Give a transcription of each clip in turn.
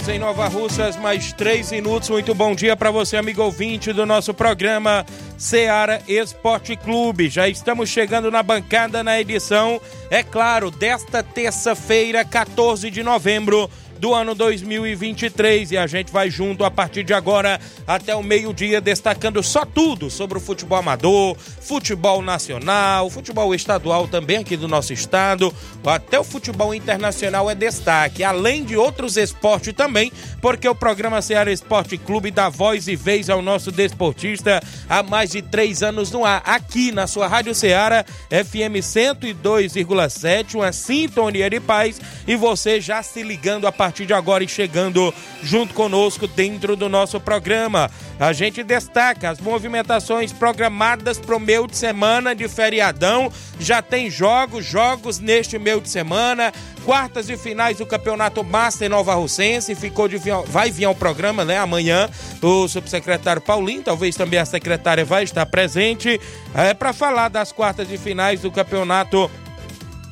Horas em Nova Russas, mais 3 minutos. Muito bom dia para você, amigo ouvinte do nosso programa Seara Esporte Clube. Já estamos chegando na bancada na edição, é claro, desta terça-feira, 14 de novembro do ano 2023 e a gente vai junto a partir de agora até o meio-dia destacando só tudo sobre o futebol amador, futebol nacional, futebol estadual também aqui do nosso estado, até o futebol internacional é destaque, além de outros esportes também, porque o programa Ceará Esporte Clube dá voz e vez ao nosso desportista há mais de três anos no ar, aqui na sua Rádio Ceará, FM 102,7, uma sintonia de paz e você já se ligando a partir de agora e chegando junto conosco dentro do nosso programa. A gente destaca as movimentações programadas para o meio de semana de feriadão. Já tem jogos, jogos neste meio de semana. Quartas e finais do Campeonato Master Nova Russense. Ficou de vai vir ao programa, né? Amanhã o subsecretário Paulinho, talvez também a secretária vai estar presente é, para falar das quartas e finais do Campeonato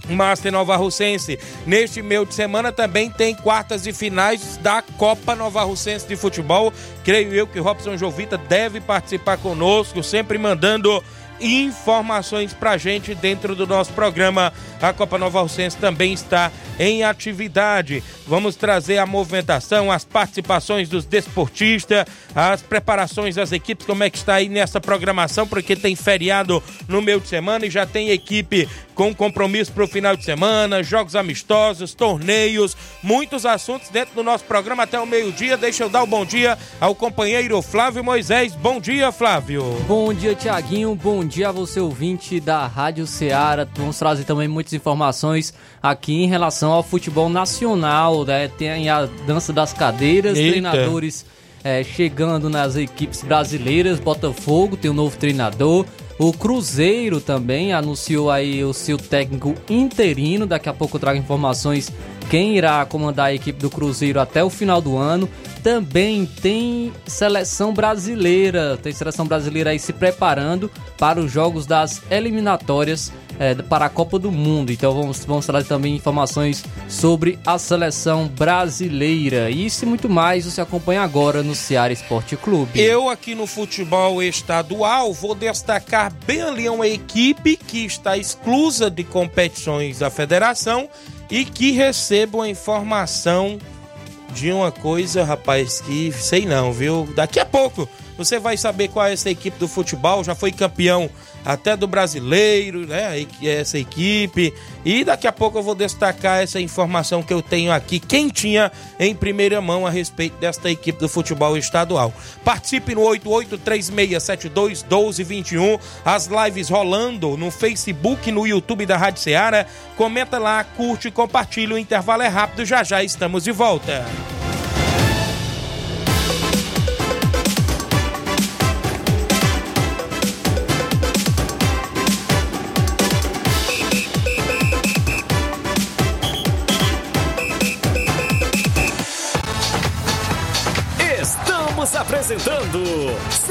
Master Nova Russense. Neste meio de semana também tem quartas e finais da Copa Nova Russense de Futebol. Creio eu que Robson Jovita deve participar conosco, sempre mandando informações pra gente dentro do nosso programa. A Copa Nova Alcense também está em atividade. Vamos trazer a movimentação, as participações dos desportistas, as preparações das equipes, como é que está aí nessa programação, porque tem feriado no meio de semana e já tem equipe com compromisso para o final de semana, jogos amistosos, torneios, muitos assuntos dentro do nosso programa até o meio-dia. Deixa eu dar o um bom dia ao companheiro Flávio Moisés. Bom dia, Flávio. Bom dia, Tiaguinho. Bom dia a você, ouvinte da Rádio Ceará. Vamos trazer também muitas informações aqui em relação ao futebol nacional. Né? Tem a dança das cadeiras, Eita. treinadores é, chegando nas equipes brasileiras. Botafogo tem um novo treinador. O Cruzeiro também anunciou aí o seu técnico interino. Daqui a pouco eu trago informações quem irá comandar a equipe do Cruzeiro até o final do ano. Também tem seleção brasileira, tem seleção brasileira aí se preparando para os jogos das eliminatórias é, para a Copa do Mundo. Então vamos, vamos trazer também informações sobre a seleção brasileira. Isso e muito mais você acompanha agora no Ceará Esporte Clube. Eu aqui no futebol estadual vou destacar bem ali uma equipe que está exclusa de competições da federação e que receba uma informação de uma coisa, rapaz, que sei não, viu? Daqui a pouco você vai saber qual é essa equipe do futebol, já foi campeão até do brasileiro, né? Essa equipe. E daqui a pouco eu vou destacar essa informação que eu tenho aqui, quentinha, em primeira mão, a respeito desta equipe do futebol estadual. Participe no 8836721221. As lives rolando no Facebook, no YouTube da Rádio Ceará. Comenta lá, curte compartilha. O intervalo é rápido, já já estamos de volta.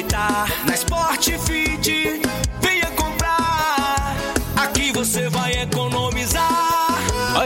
Aproveitar. Na Sport Fit,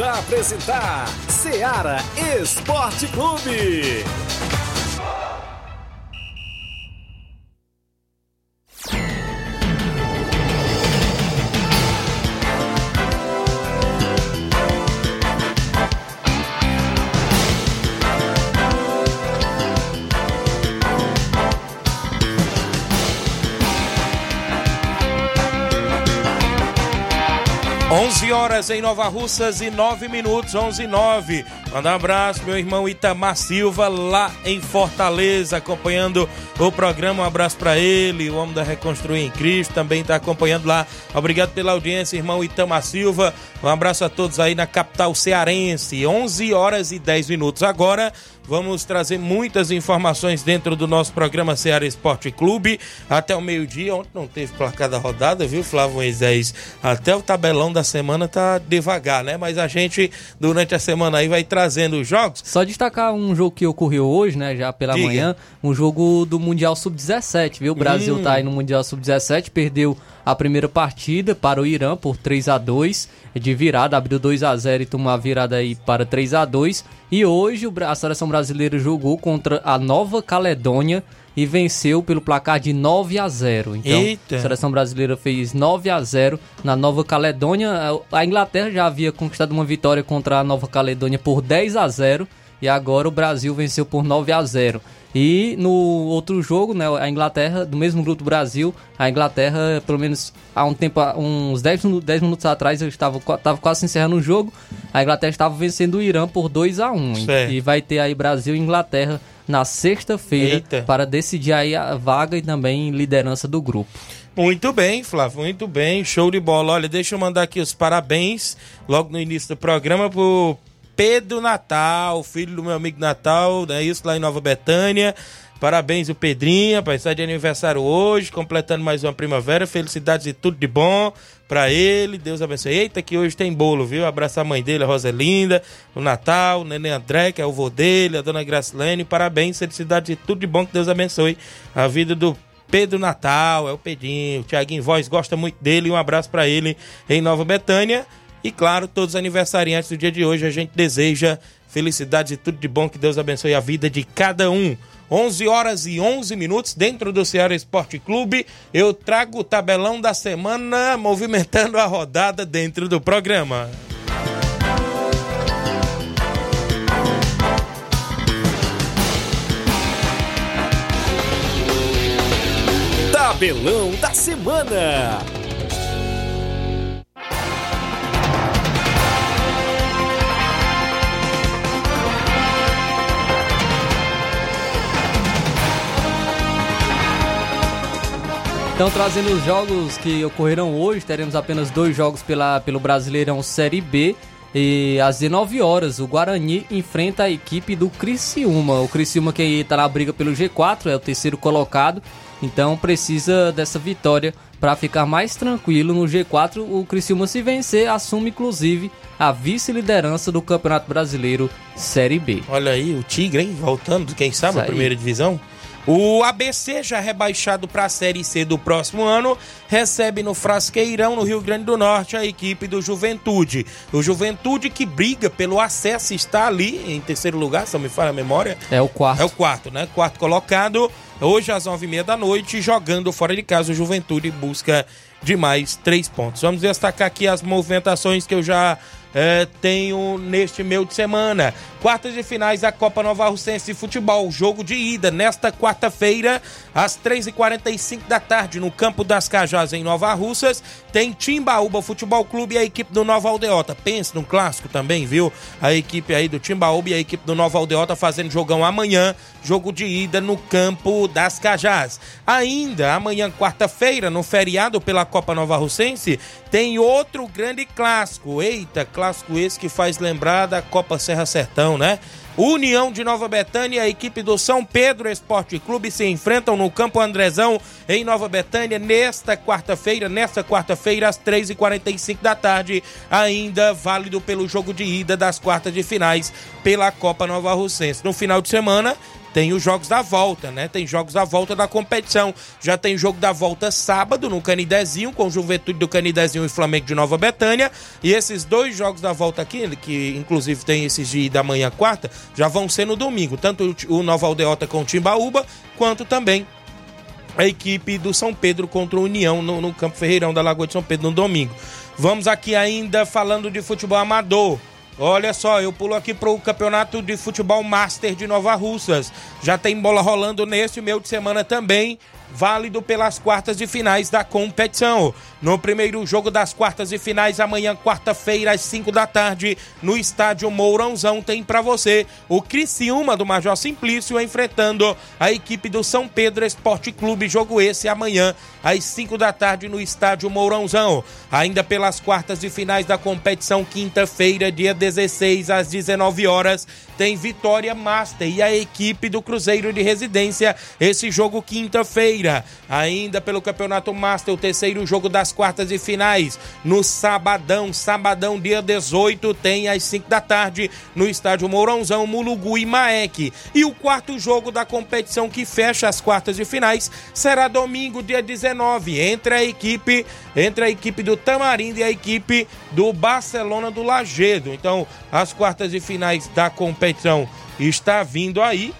A apresentar Seara Esporte Clube. 11 horas em Nova Russas e 9 minutos, 11 e 9. Manda um abraço, meu irmão Itamar Silva, lá em Fortaleza, acompanhando o programa. Um abraço para ele, o homem da Reconstruir em Cristo, também está acompanhando lá. Obrigado pela audiência, irmão Itamar Silva. Um abraço a todos aí na capital cearense. 11 horas e 10 minutos. Agora vamos trazer muitas informações dentro do nosso programa Ceará Esporte Clube até o meio-dia. Ontem não teve placar da rodada, viu, Flávio Moisés? Até o tabelão da semana tá devagar, né? Mas a gente, durante a semana aí, vai trazendo os jogos. Só destacar um jogo que ocorreu hoje, né, já pela Diga. manhã, um jogo do Mundial Sub-17, viu? O Brasil Hum. tá aí no Mundial Sub-17, perdeu a primeira partida para o Irã por 3 a 2 de virada, abriu 2 a 0 e tomou a virada aí para 3 a 2 E hoje a seleção brasileira jogou contra a Nova Caledônia e venceu pelo placar de 9 a 0. Então, Eita. a seleção brasileira fez 9 a 0 na Nova Caledônia. A Inglaterra já havia conquistado uma vitória contra a Nova Caledônia por 10 a 0 e agora o Brasil venceu por 9 a 0. E no outro jogo, né, a Inglaterra, do mesmo grupo do Brasil, a Inglaterra, pelo menos há um tempo, uns 10 minutos, 10 minutos atrás, eu estava, estava quase encerrando o jogo, a Inglaterra estava vencendo o Irã por 2 a 1 Certo. E vai ter aí Brasil e Inglaterra na sexta-feira para decidir aí a vaga e também liderança do grupo. Muito bem, Flávio, muito bem, show de bola. Olha, deixa eu mandar aqui os parabéns logo no início do programa pro Pedro Natal, filho do meu amigo Natal, é isso lá em Nova Betânia. Parabéns o Pedrinho, vai estar de aniversário hoje, completando mais uma primavera. Felicidades e tudo de bom pra ele. Deus abençoe. Eita, que hoje tem bolo, viu? Abraço a mãe dele, a Roselinda, o Natal, o Nenê André, que é o vô dele, a dona Gracilene. Parabéns, felicidades e tudo de bom. Que Deus abençoe a vida do Pedro Natal, é o Pedrinho. O Tiaguinho Voz gosta muito dele. Um abraço pra ele em Nova Betânia. E claro, todos os aniversariantes do dia de hoje, a gente deseja felicidades e tudo de bom. Que Deus abençoe a vida de cada um. 11 horas e 11 minutos dentro do Ceará Esporte Clube. Eu trago o tabelão da semana movimentando a rodada dentro do programa. Tabelão da semana. Então, trazendo os jogos que ocorrerão hoje, teremos apenas dois jogos pela, pelo Brasileirão Série B. E às 19 horas, o Guarani enfrenta a equipe do Criciúma. O Criciúma que está na briga pelo G4, é o terceiro colocado. Então precisa dessa vitória para ficar mais tranquilo no G4. O Criciúma se vencer assume inclusive a vice-liderança do Campeonato Brasileiro Série B. Olha aí, o Tigre, hein? Voltando, quem sabe, a primeira divisão. O ABC, já rebaixado para a Série C do próximo ano, recebe no Frasqueirão, no Rio Grande do Norte, a equipe do Juventude. O Juventude que briga pelo acesso está ali em terceiro lugar, se não me falha a memória. É o quarto. É o quarto, né? Quarto colocado, hoje às nove e meia da noite, jogando fora de casa. O Juventude busca de mais três pontos. Vamos destacar aqui as movimentações que eu já é, tenho neste meio de semana. Quartas de finais da Copa Nova Russense de Futebol. Jogo de ida nesta quarta-feira, às 3h45 da tarde, no Campo das Cajás, em Nova Russas. Tem Timbaúba Futebol Clube e a equipe do Nova Aldeota. Pense num clássico também, viu? A equipe aí do Timbaúba e a equipe do Nova Aldeota fazendo jogão amanhã. Jogo de ida no Campo das Cajás. Ainda amanhã, quarta-feira, no feriado pela Copa Nova Russense, tem outro grande clássico. Eita, clássico esse que faz lembrar da Copa Serra Sertão, né? União de Nova Betânia e a equipe do São Pedro Esporte Clube se enfrentam no Campo Andrezão, em Nova Betânia, nesta quarta-feira, nesta quarta-feira, às 3h45 da tarde, ainda válido pelo jogo de ida das quartas de finais pela Copa Nova Russense. No final de semana, tem os jogos da volta, né? Tem jogos da volta da competição. Já tem jogo da volta sábado no Canidezinho, com Juventude do Canidezinho e Flamengo de Nova Betânia. E esses dois jogos da volta aqui, que inclusive tem esses de da manhã quarta, já vão ser no domingo. Tanto o Nova Aldeota com o Timbaúba, quanto também a equipe do São Pedro contra o União no, no Campo Ferreirão da Lagoa de São Pedro no domingo. Vamos aqui ainda falando de futebol amador. Olha só, eu pulo aqui para o Campeonato de Futebol Master de Nova Russas. Já tem bola rolando neste meio de semana também válido pelas quartas de finais da competição. No primeiro jogo das quartas de finais, amanhã, quarta-feira, às 5 da tarde, no estádio Mourãozão, tem para você o Criciúma do Major Simplício enfrentando a equipe do São Pedro Esporte Clube. Jogo esse amanhã, às 5 da tarde, no estádio Mourãozão. Ainda pelas quartas de finais da competição, quinta-feira, dia 16, às 19 horas, tem Vitória Master e a equipe do Cruzeiro de Residência. Esse jogo quinta-feira. Ainda pelo Campeonato Master, o terceiro jogo das quartas e finais. No sabadão, sabadão, dia 18, tem às 5 da tarde, no estádio Mourãozão, Mulugu e Maek. E o quarto jogo da competição que fecha as quartas de finais será domingo, dia 19, entre a equipe, entre a equipe do Tamarindo e a equipe do Barcelona do Lagedo. Então, as quartas de finais da competição está vindo aí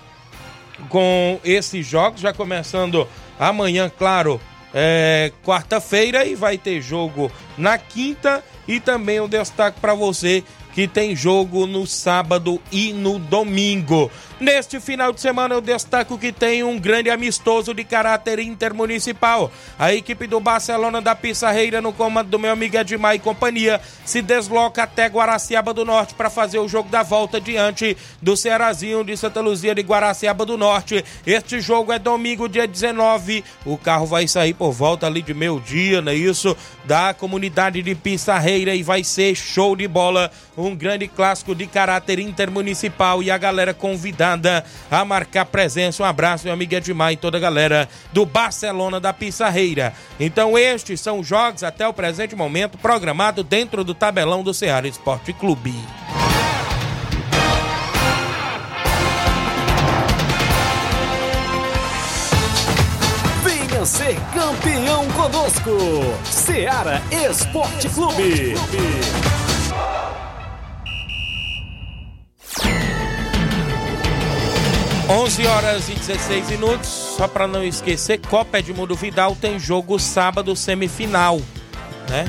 com esses jogos, já começando amanhã, claro, é, quarta-feira e vai ter jogo na quinta e também eu destaco para você que tem jogo no sábado e no domingo. Neste final de semana eu destaco que tem um grande amistoso de caráter intermunicipal. A equipe do Barcelona da Pissarreira, no comando do meu amigo Edmar e companhia, se desloca até Guaraciaba do Norte para fazer o jogo da volta diante do Cearazinho de Santa Luzia de Guaraciaba do Norte. Este jogo é domingo, dia 19. O carro vai sair por volta ali de meio dia, não é isso? Da comunidade de Pissarreira e vai ser show de bola. Um grande clássico de caráter intermunicipal e a galera convidada a marcar presença. Um abraço, meu amigo Edmar e toda a galera do Barcelona da Pissarreira. Então, estes são os jogos até o presente momento programado dentro do tabelão do Ceará Esporte Clube. Venha ser campeão conosco, Ceará Esporte Clube. 11 horas e 16 minutos. Só para não esquecer, Copa Edmundo Vidal tem jogo sábado semifinal, né?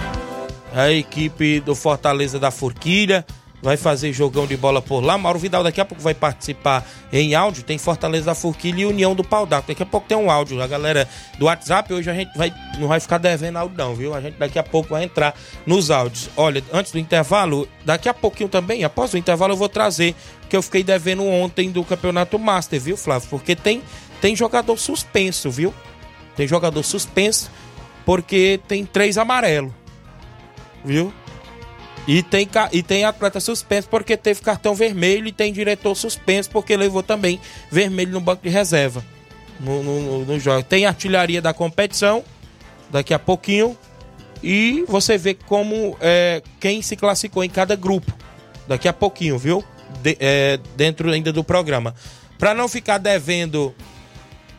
A equipe do Fortaleza da Forquilha vai fazer jogão de bola por lá. Mauro Vidal daqui a pouco vai participar em áudio. Tem Fortaleza da Forquilha e União do Pau d'Arco. Daqui a pouco tem um áudio. A galera do WhatsApp, hoje a gente vai, não vai ficar devendo áudio não, viu? A gente daqui a pouco vai entrar nos áudios. Olha, antes do intervalo, daqui a pouquinho também, após o intervalo eu vou trazer que eu fiquei devendo ontem do Campeonato Master, viu, Flávio? Porque tem, tem jogador suspenso, viu? Tem jogador suspenso porque tem três amarelos. Viu? E tem, e tem atleta suspenso porque teve cartão vermelho e tem diretor suspenso porque levou também vermelho no banco de reserva. No, no- no jogo. Tem artilharia da competição daqui a pouquinho. E você vê como é, quem se classificou em cada grupo. Daqui a pouquinho, viu? De- é, dentro ainda do programa. Para não ficar devendo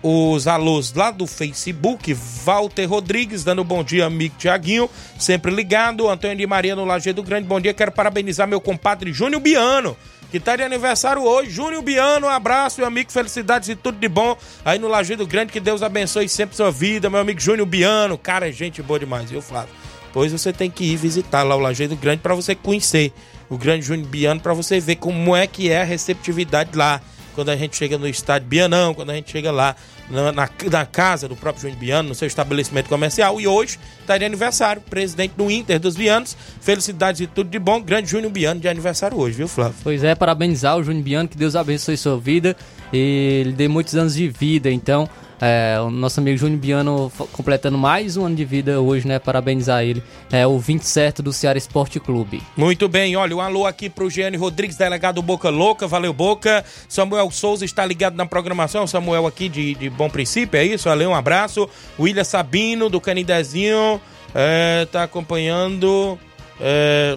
os alôs lá do Facebook, Walter Rodrigues, dando bom dia, amigo Tiaguinho, sempre ligado, Antônio de Maria no Lajeado Grande, bom dia, quero parabenizar meu compadre Júnior Biano, que tá de aniversário hoje, Júnior Biano, um abraço, meu amigo, felicidades e tudo de bom aí no Lajeado Grande, que Deus abençoe sempre sua vida, meu amigo Júnior Biano, cara, é gente boa demais, viu, Flávio? Pois você tem que ir visitar lá o Lajeado Grande para você conhecer o grande Júnior Biano, para você ver como é que é a receptividade lá quando a gente chega no estádio Bianão, quando a gente chega lá na, na- na casa do próprio Júnior Biano, no seu estabelecimento comercial. E hoje está de aniversário, presidente do Inter dos Bianos. Felicidades e tudo de bom. Grande Júnior Biano de aniversário hoje, viu, Flávio? Pois é, parabenizar o Júnior Biano, que Deus abençoe sua vida e ele dê muitos anos de vida. Então, é, o nosso amigo Júnior Biano completando mais um ano de vida hoje, né? Parabenizar ele. É o 27 do Ceará Esporte Clube. Muito bem, olha, um alô aqui pro Giane Rodrigues, delegado Boca Louca, valeu Boca. Samuel Souza está ligado na programação, Samuel aqui de, de Bom Princípio, é isso? Valeu, um abraço. William Sabino, do Canidezinho, é, tá acompanhando, é,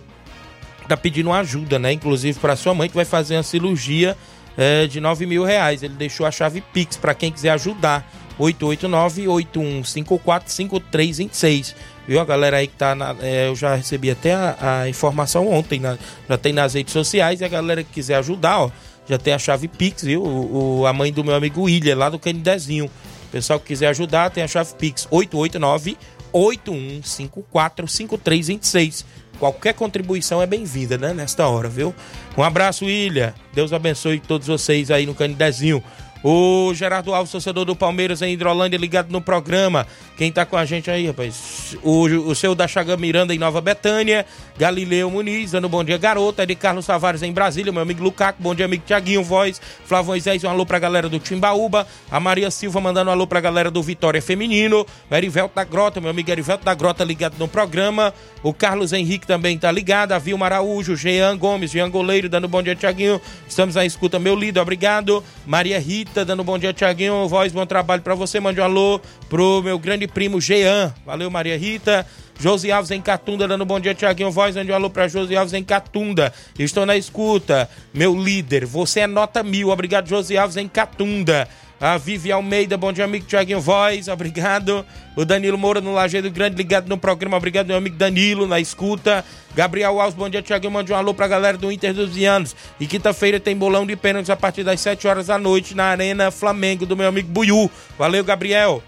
tá pedindo ajuda, né? Inclusive para sua mãe que vai fazer uma cirurgia é, de 9 mil reais. Ele deixou a chave Pix para quem quiser ajudar. 889-8154-5326. Viu? A galera aí que tá na. é, eu já recebi até a, a informação ontem, na- já tem nas redes sociais. E a galera que quiser ajudar, ó, já tem a chave Pix, viu? O, o- a mãe do meu amigo William, lá do Canidezinho. Pessoal que quiser ajudar, tem a chave Pix 889 8154 5326. Qualquer contribuição é bem-vinda, né? Nesta hora, viu? Um abraço, Ilha. Deus abençoe todos vocês aí no Canidezinho. O Gerardo Alves, torcedor do Palmeiras em Hidrolândia, ligado no programa. Quem tá com a gente aí, rapaz? O, o seu da Chaga Miranda em Nova Betânia. Galileu Muniz, dando bom dia, garota. De Carlos Tavares em Brasília, meu amigo Lucaco. Bom dia, amigo Tiaguinho Voz. Flávio Moisés, um alô pra galera do Timbaúba. A Maria Silva mandando um alô pra galera do Vitória Feminino. O Erivelto da Grota, meu amigo Erivelto da Grota ligado no programa. O Carlos Henrique também tá ligado. A Vilma Araújo, Jean Gomes, Jean Goleiro, dando bom dia, Tiaguinho. Estamos à escuta, meu líder, obrigado. Maria Rita, dando bom dia, Tiaguinho. Voz, bom trabalho pra você. Mande um alô pro meu grande primo Jean. Valeu, Maria Rita. Josi Alves em Catunda, dando bom dia, Tiaguinho Voz, mande um alô pra Josi Alves em Catunda. Estou na escuta, meu líder, você é nota mil, obrigado, Josi Alves em Catunda. A Vivi Almeida, bom dia, amigo Tiaguinho Voz, obrigado. O Danilo Moura no Lajeado Grande, ligado no programa, obrigado, meu amigo Danilo, na escuta. Gabriel Alves, bom dia, Tiaguinho, mande um alô pra galera do Inter dos Vianos. E quinta-feira tem bolão de pênaltis a partir das 7 horas da noite na Arena Flamengo, do meu amigo Buiú. Valeu, Gabriel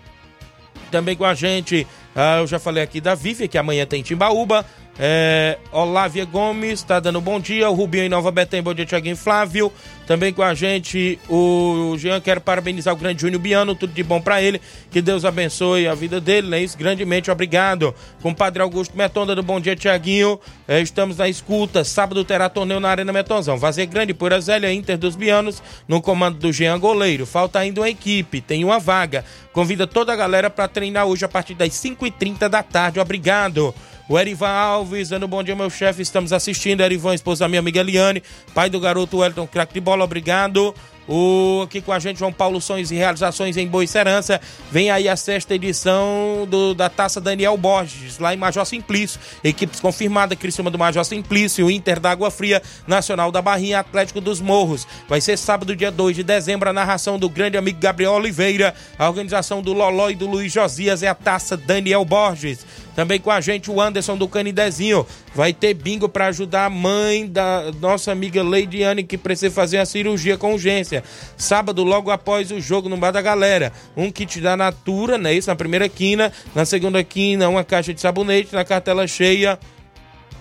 também com a gente. ah, eu já falei aqui da Vivi, que amanhã tem Timbaúba. É, Olávia Gomes está dando bom dia. O Rubinho em Nova Betém, bom dia, Tiaguinho Flávio. Também com a gente o Jean, quero parabenizar o grande Júnior Biano, tudo de bom para ele. Que Deus abençoe a vida dele, né? Isso, grandemente obrigado. Com Padre Augusto Meton, dando bom dia, Tiaguinho. É, estamos na escuta. Sábado terá torneio na Arena Metonzão. Vazia Grande, Pura Zélia, Inter dos Bianos, no comando do Jean Goleiro. Falta ainda uma equipe, tem uma vaga. Convida toda a galera para treinar hoje a partir das 5h30 da tarde. Obrigado. O Erivan Alves, dando bom dia, meu chefe. Estamos assistindo. Erivan, esposa da minha amiga Eliane, pai do garoto Wellington, craque de bola, obrigado. O, aqui com a gente, João Paulo Sonhos e Realizações em Boa Serança. Vem aí a sexta edição do- da Taça Daniel Borges, lá em Major Simplício. Equipes confirmadas, Criciúma do Major Simplício, Inter da Água Fria, Nacional da Barrinha, Atlético dos Morros. Vai ser sábado, dia 2 de dezembro, a narração do grande amigo Gabriel Oliveira. A organização do Loló e do Luiz Josias é a Taça Daniel Borges. Também com a gente o Anderson do Canidezinho. Vai ter bingo para ajudar a mãe da nossa amiga Leidiane que precisa fazer a cirurgia com urgência. Sábado, logo após o jogo no Bar da Galera. Um kit da Natura, né? Isso na primeira quina. Na segunda quina, uma caixa de sabonete. Na cartela cheia,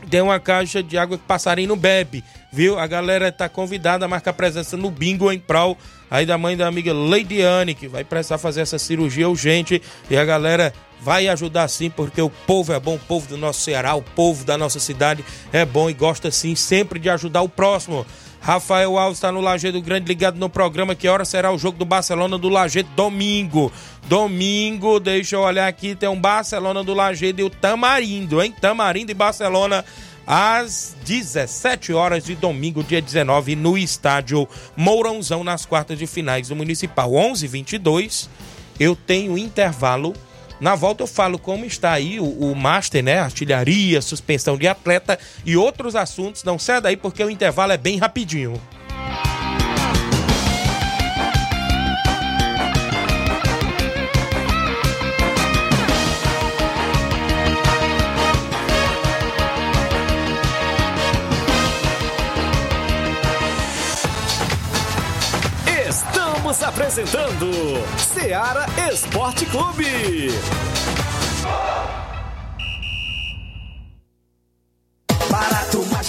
tem uma caixa de água que passarinho bebe, viu? A galera tá convidada a marcar presença no bingo em prol aí da mãe da amiga Leidiane, que vai precisar fazer essa cirurgia urgente. E a galera vai ajudar sim, porque o povo é bom, o povo do nosso Ceará, o povo da nossa cidade é bom e gosta sim sempre de ajudar o próximo. Rafael Alves está no Lajeado Grande ligado no programa. Que hora será o jogo do Barcelona do Lajeado? Domingo. Domingo, deixa eu olhar aqui, tem um Barcelona do Lajeado e o Tamarindo, hein? Tamarindo e Barcelona às 17 horas de domingo, dia 19, no estádio Mourãozão, nas quartas de finais do Municipal. 11:22. Eu tenho intervalo. Na volta eu falo como está aí o, o Master, né? Artilharia, suspensão de atleta e outros assuntos. Não sai daí porque o intervalo é bem rapidinho. Apresentando Seara Esporte Clube. Barato, mais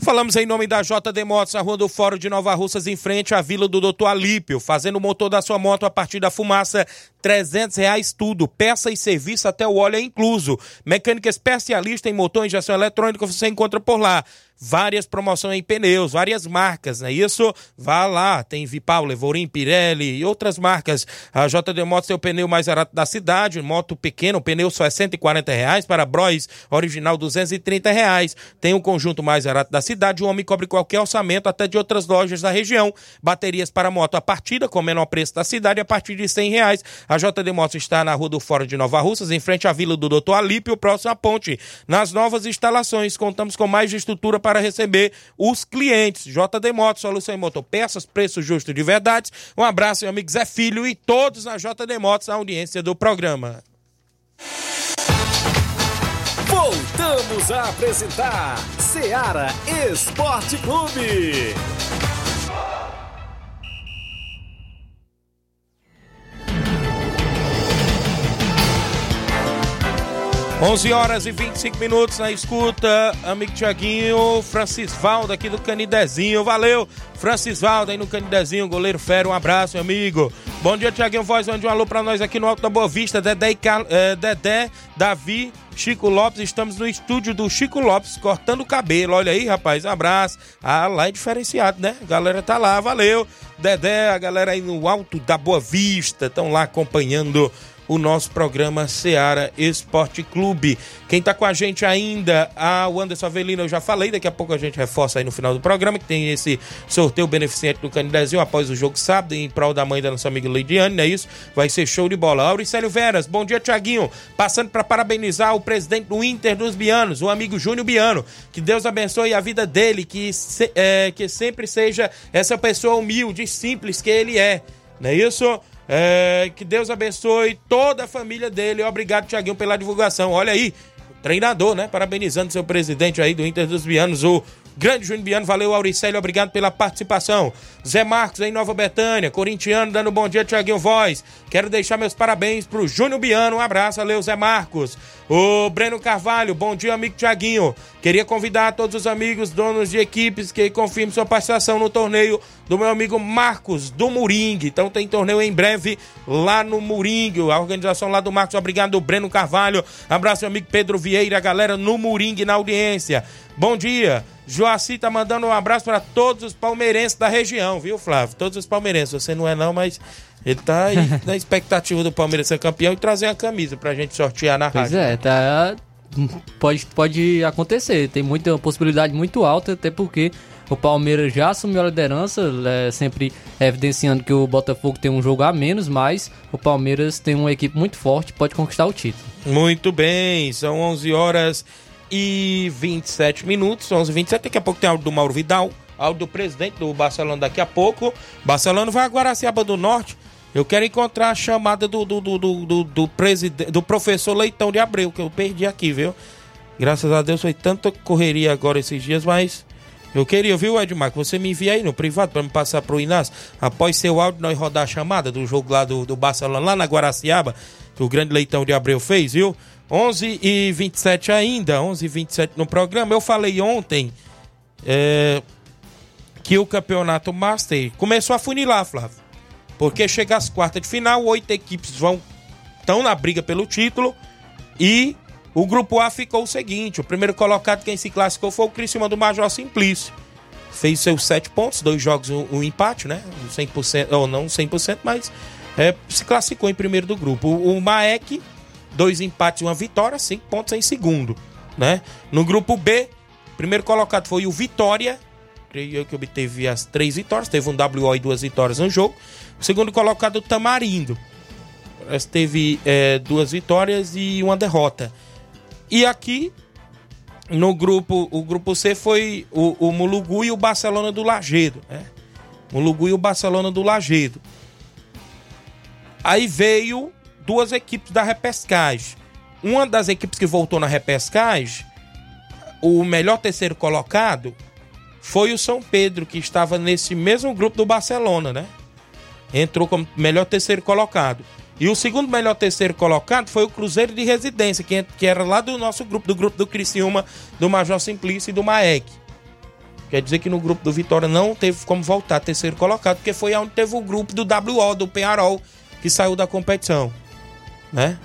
Falamos em nome da JD Motos, a Rua do Fórum de Nova Russas, em frente à Vila do Doutor Alípio, fazendo o motor da sua moto a partir da fumaça, 300 reais tudo, peça e serviço até o óleo é incluso. Mecânica especialista em motor e injeção eletrônica você encontra por lá. Várias promoções em pneus, várias marcas, não é isso? Vá lá, tem Vipau, Levorim, Pirelli e outras marcas. A JD Motos tem o pneu mais barato da cidade, moto pequeno, pneu só é 140 reais, para Bros original 230 reais. Tem o conjunto mais barato da cidade, o homem cobre qualquer orçamento, até de outras lojas da região. Baterias para moto a partida, com menor preço da cidade, a partir de 100 reais. A JD Motos está na Rua do Fórum de Nova Russas, em frente à Vila do Doutor Alípio, próximo à ponte. Nas novas instalações, contamos com mais estrutura para receber os clientes. JD Motos, solução em motopeças, preço justo de verdade. Um abraço, meu amigo Zé Filho e todos na JD Motos, audiência do programa. Voltamos a apresentar Seara Esporte Clube. 11 horas e 25 minutos na escuta, amigo Tiaguinho, Francis Valdo aqui do Canidezinho, valeu, Francis Valdo aí no Canidezinho, goleiro fera, um abraço, meu amigo. Bom dia, Tiaguinho, voz, mande um alô pra nós aqui no Alto da Boa Vista, Dedé, Car... eh, Dedé Davi, Chico Lopes, estamos no estúdio do Chico Lopes, cortando o cabelo, olha aí, rapaz, um abraço. Ah, lá é diferenciado, né? A galera tá lá, valeu. Dedé, a galera aí no Alto da Boa Vista, estão lá acompanhando o nosso programa Seara Esporte Clube. Quem tá com a gente ainda, a o Anderson Avelino, eu já falei, daqui a pouco a gente reforça aí no final do programa, que tem esse sorteio beneficente do Canidezinho após o jogo sábado, em prol da mãe da nossa amiga Leidiane, não é isso? Vai ser show de bola. Auricélio Veras, bom dia, Tiaguinho. Passando para parabenizar o presidente do Inter dos Bianos, o amigo Júnior Biano. Que Deus abençoe a vida dele, que, se- é, que sempre seja essa pessoa humilde e simples que ele é. Não é isso? É, que Deus abençoe toda a família dele. Obrigado, Tiaguinho, pela divulgação. Olha aí, treinador, né? Parabenizando seu presidente aí do Inter dos Bianos, o grande Júnior Biano. Valeu, Auricélio, obrigado pela participação. Zé Marcos, em Nova Betânia, corintiano, dando bom dia, Tiaguinho Voz. Quero deixar meus parabéns pro Júnior Biano. Um abraço, valeu, Zé Marcos. O Breno Carvalho, bom dia, amigo Tiaguinho. Queria convidar todos os amigos, donos de equipes, que confirmem sua participação no torneio do meu amigo Marcos, do Moringue. Então tem torneio em breve lá no Moringue. A organização lá do Marcos, obrigado, Breno Carvalho. Abraço, meu amigo Pedro Vieira, a galera no Moringue, na audiência. Bom dia. Joaci tá mandando um abraço para todos os palmeirenses da região, viu, Flávio? Todos os palmeirenses. Você não é não, mas ele tá aí na expectativa do Palmeiras ser campeão e trazer a camisa pra gente sortear na Pois rádio. é, tá. Pode, pode acontecer. Tem muita uma possibilidade muito alta, até porque o Palmeiras já assumiu a liderança, é, sempre evidenciando que o Botafogo tem um jogo a menos, mas o Palmeiras tem uma equipe muito forte, pode conquistar o título. Muito bem, são 11 horas e 27 minutos, 11 e 27 Daqui a pouco tem áudio do Mauro Vidal, áudio do presidente do Barcelona daqui a pouco. Barcelona vai a Guaraciaba do Norte. Eu quero encontrar a chamada do, do, do, do, do, do, presidente, do professor Leitão de Abreu, que eu perdi aqui, viu? Graças a Deus foi tanta correria agora esses dias, mas eu queria, viu, Edmar, que você me envia aí no privado para me passar pro Inácio. Após seu áudio, nós rodar a chamada do jogo lá do, do Barcelona, lá na Guaraciaba, que o grande Leitão de Abreu fez, viu? 11 e 27 ainda, 11 e 27 no programa. Eu falei ontem é, que o campeonato Master começou a funilar, Flávio. Porque chega às quartas de final, oito equipes vão estão na briga pelo título e o grupo A ficou o seguinte: o primeiro colocado quem se classificou foi o Criciúma do Major Simplício. Fez seus sete pontos, dois jogos, um, um empate, né? 100%, ou não 100%, mas é, se classificou em primeiro do grupo. O, o Maek, dois empates e uma vitória, cinco pontos em segundo, né? No grupo B, primeiro colocado foi o Vitória, creio eu que obteve as três vitórias, teve um WO e duas vitórias no jogo. O segundo colocado, o Tamarindo, teve é, duas vitórias e uma derrota. E aqui no grupo, o grupo C foi o, o Mulugu e o Barcelona do Lagedo, né? Mulugu e o Barcelona do Lagedo. Aí veio duas equipes da repescagem. Uma das equipes que voltou na repescagem, o melhor terceiro colocado foi o São Pedro, que estava nesse mesmo grupo do Barcelona, né? Entrou como melhor terceiro colocado. E o segundo melhor terceiro colocado foi o Cruzeiro de Residência, que, era lá do nosso grupo, do grupo do Criciúma, do Major Simplício e do Maek. Quer dizer que no grupo do Vitória não teve como voltar terceiro colocado, porque foi onde teve o grupo do WO, do Penharol, que saiu da competição. Né?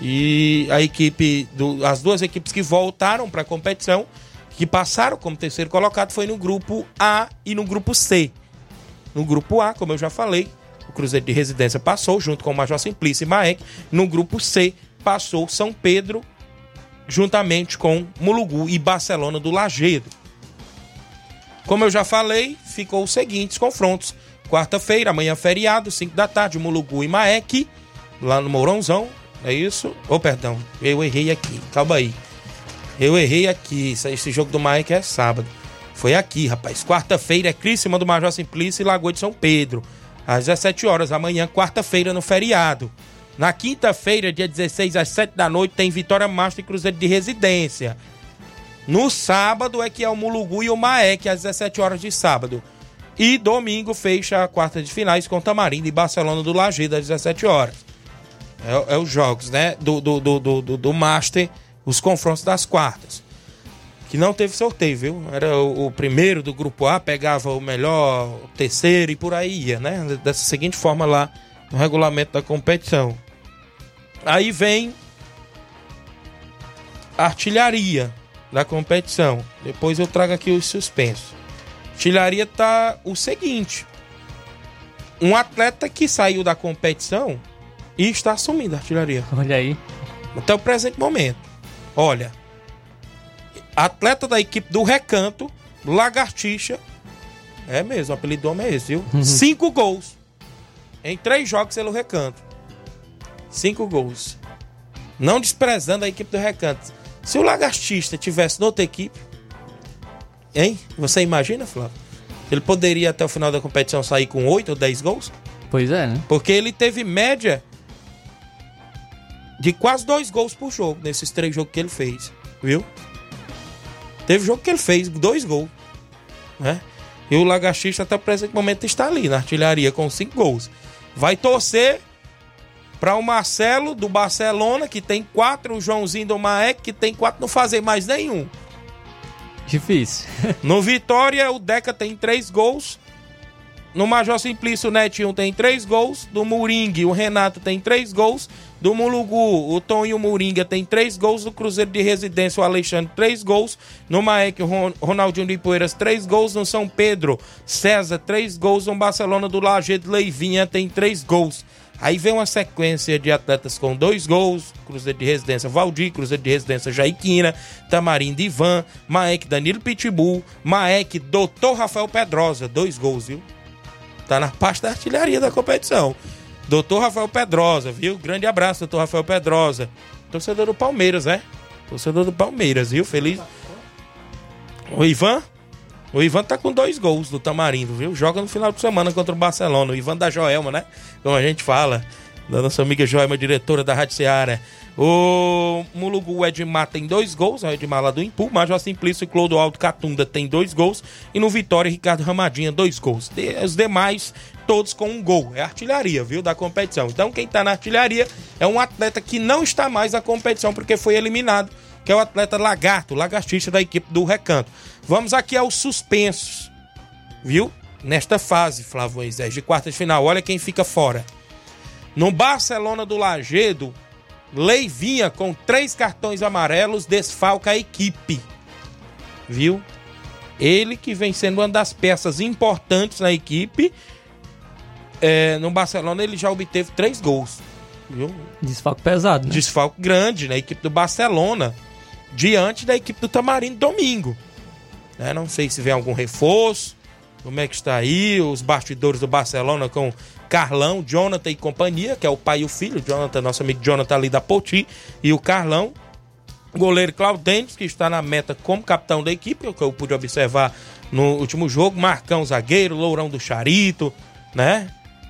E a equipe, do, as duas equipes que voltaram para a competição, que passaram como terceiro colocado, foi no grupo A e no grupo C. No grupo A, como eu já falei, o Cruzeiro de Residência passou, junto com o Major Simplício e Maek. No grupo C, passou São Pedro, juntamente com Mulugu e Barcelona do Lagedo. Como eu já falei, ficou os seguintes confrontos. Quarta-feira, amanhã feriado, 5 da tarde, Mulugu e Maek, lá no Mourãozão. É isso? Ô, oh, perdão, eu errei aqui. Calma aí. Eu errei aqui. Esse jogo do Maek é sábado. Foi aqui, rapaz. Quarta-feira é Críssima do Major Simplício e Lagoa de São Pedro às 17 horas, amanhã, quarta-feira, no feriado. Na quinta-feira, dia 16, às 7 da noite, tem Vitória Master e Cruzeiro de Residência. No sábado é que é o Mulugu e o Maek, às 17 horas de sábado. E domingo fecha a quarta de finais com Tamarindo e Barcelona do Lajeado, às 17 horas. É, é os jogos, né? Do, do, do, do, do Master, os confrontos das quartas que não teve sorteio, viu? Era o, o, primeiro do grupo A, pegava o melhor, o terceiro e por aí ia, né? Dessa seguinte forma lá no regulamento da competição. Aí vem a artilharia da competição. Depois eu trago aqui os suspensos. Artilharia tá o seguinte: um atleta que saiu da competição e está assumindo a artilharia. Olha aí. Até o presente momento. Olha, atleta da equipe do Recanto, Lagartixa. É mesmo, o apelido do homem é esse, viu? Uhum. Cinco gols. Em três jogos pelo Recanto. Cinco gols. Não desprezando a equipe do Recanto. Se o Lagartista tivesse noutra equipe, hein? Você imagina, Flávio? Ele poderia até o final da competição sair com oito ou dez gols? Pois é, né? Porque ele teve média de quase dois gols por jogo nesses três jogos que ele fez, viu? Teve jogo que ele fez dois gols. Né? E o Lagartixa até o presente momento está ali na artilharia com cinco gols. Vai torcer para o Marcelo do Barcelona, que tem quatro, o Joãozinho do Maek, que tem quatro, não fazer mais nenhum. Difícil. no Vitória, o Deca tem três gols. No Major Simplício, o Netinho tem três gols. Do Moringue, o Renato tem três gols. Do Mulugu, o Tom e o Moringa tem três gols. Do Cruzeiro de Residência, o Alexandre, três gols. No Maek, o Ronaldinho de Poeiras, três gols. No São Pedro, César, três gols. No Barcelona do Lajeado, Leivinha tem três gols. Aí vem uma sequência de atletas com dois gols: Cruzeiro de Residência Valdir, Cruzeiro de Residência Jaiquina, Tamarindo Ivan, Maek Danilo Pitbull, Maek Doutor Rafael Pedrosa, dois gols, viu? Tá na parte da artilharia da competição. Doutor Rafael Pedrosa, viu? Grande abraço, doutor Rafael Pedrosa. Torcedor do Palmeiras, né? Torcedor do Palmeiras, viu? Feliz. O Ivan? O Ivan tá com dois gols do Tamarindo, viu? Joga no final de semana contra o Barcelona. O Ivan da Joelma, né? Como a gente fala. Da nossa amiga Joelma, diretora da Rádio Seara. O Mulugu o Edmar tem dois gols, o Edmar lá do Impu. Major Simplício e Clodoaldo Catunda tem dois gols. E no Vitória, Ricardo Ramadinha, dois gols. Os demais, todos com um gol. É artilharia, viu? Da competição. Então, quem tá na artilharia é um atleta que não está mais na competição porque foi eliminado, que é o atleta Lagarto, lagartista da equipe do Recanto. Vamos aqui aos suspensos, viu? Nesta fase, Flávio Moisés, de quartas de final. Olha quem fica fora. No Barcelona do Lagedo, Leivinha com três cartões amarelos desfalca a equipe. Viu? Ele que vem sendo uma das peças importantes na equipe. É, no Barcelona ele já obteve três gols. Viu? Desfalque pesado, né? Desfalque grande na equipe do Barcelona. Diante da equipe do Tamarindo domingo. Né? Não sei se vem algum reforço. Como é que está aí? Os bastidores do Barcelona com Carlão, Jonathan e companhia, que é o pai e o filho. Jonathan, nosso amigo Jonathan ali da Poti. E o Carlão. O goleiro Claudentes, que está na meta como capitão da equipe, que eu pude observar no último jogo. Marcão, zagueiro, Lourão do Charito, né?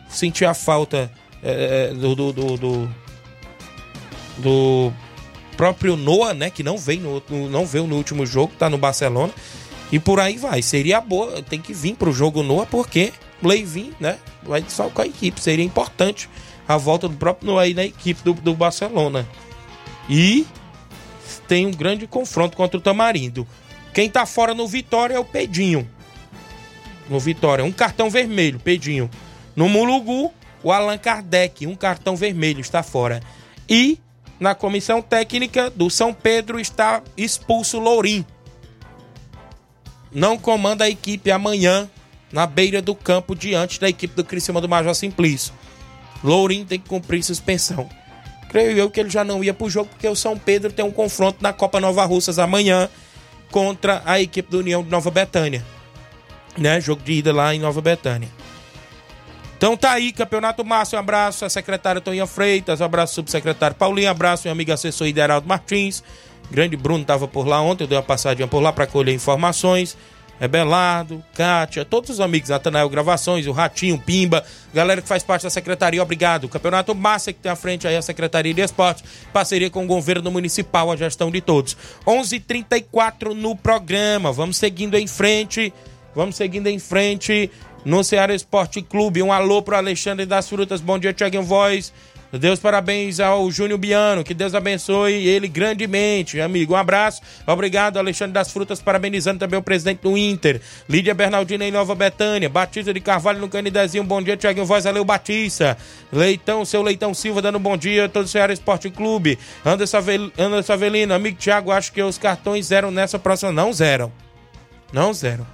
Senti a falta é, do, do, do, do, do próprio Noah, né? Que não veio no, no, não veio no último jogo, tá no Barcelona. E por aí vai. Seria boa, tem que vir pro jogo Noah, porque Leivin, né? Vai com a equipe. Seria importante a volta do próprio aí na equipe do, do Barcelona. E tem um grande confronto contra o Tamarindo. Quem tá fora no Vitória é o Pedinho. No Vitória, um cartão vermelho, Pedinho. No Mulugu, o Allan Kardec, um cartão vermelho, está fora. E na comissão técnica do São Pedro está expulso o Lourim. Não comanda a equipe amanhã na beira do campo diante da equipe do Criciúma do Major Simplício. Lourim tem que cumprir suspensão. Creio eu que ele já não ia pro jogo porque o São Pedro tem um confronto na Copa Nova Russas amanhã contra a equipe do União de Nova Betânia. Né? Jogo de ida lá em Nova Betânia. Então tá aí, Campeonato Márcio, um abraço a secretária Toninha Freitas, um abraço subsecretário Paulinho, um abraço meu amigo assessor Ideraldo Martins, grande Bruno estava por lá ontem, eu dei uma passadinha por lá para colher informações, é Belardo, Kátia, todos os amigos, Natanael Gravações, o Ratinho, Pimba, galera que faz parte da secretaria, obrigado. Campeonato Massa que tem à frente aí a Secretaria de Esporte, parceria com o governo municipal, a gestão de todos. 11:34 no programa, vamos seguindo em frente, vamos seguindo em frente no Ceará Esporte Clube. Um alô pro Alexandre das Frutas, bom dia, Thiago Voz. Deus parabéns ao Júnior Biano, que Deus abençoe ele grandemente, amigo. Um abraço, obrigado, Alexandre das Frutas, parabenizando também o presidente do Inter, Lídia Bernardina em Nova Betânia, Batista de Carvalho no Canidezinho, bom dia, Tiaguinho Voz, valeu, Batista, Leitão, seu Leitão Silva, dando bom dia, todo o Ceará Esporte Clube, Anderson. Anderson Avelino, amigo Tiago, acho que os cartões zeram nessa próxima, não zeram, não zeram.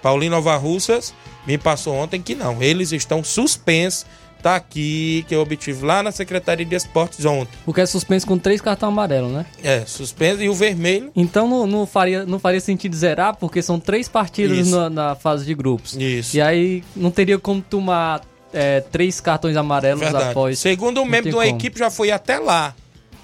Paulinho Nova Russas me passou ontem que não, eles estão suspensos tá aqui, que eu obtive lá na Secretaria de Esportes ontem. Porque é suspenso com três cartões amarelos, né? É, suspenso e o vermelho. Então não, não, faria, não faria sentido zerar, porque são três partidas na, na, fase de grupos. Isso. E aí não teria como tomar é, três cartões amarelos Verdade. após. Segundo o membro da equipe já foi até lá.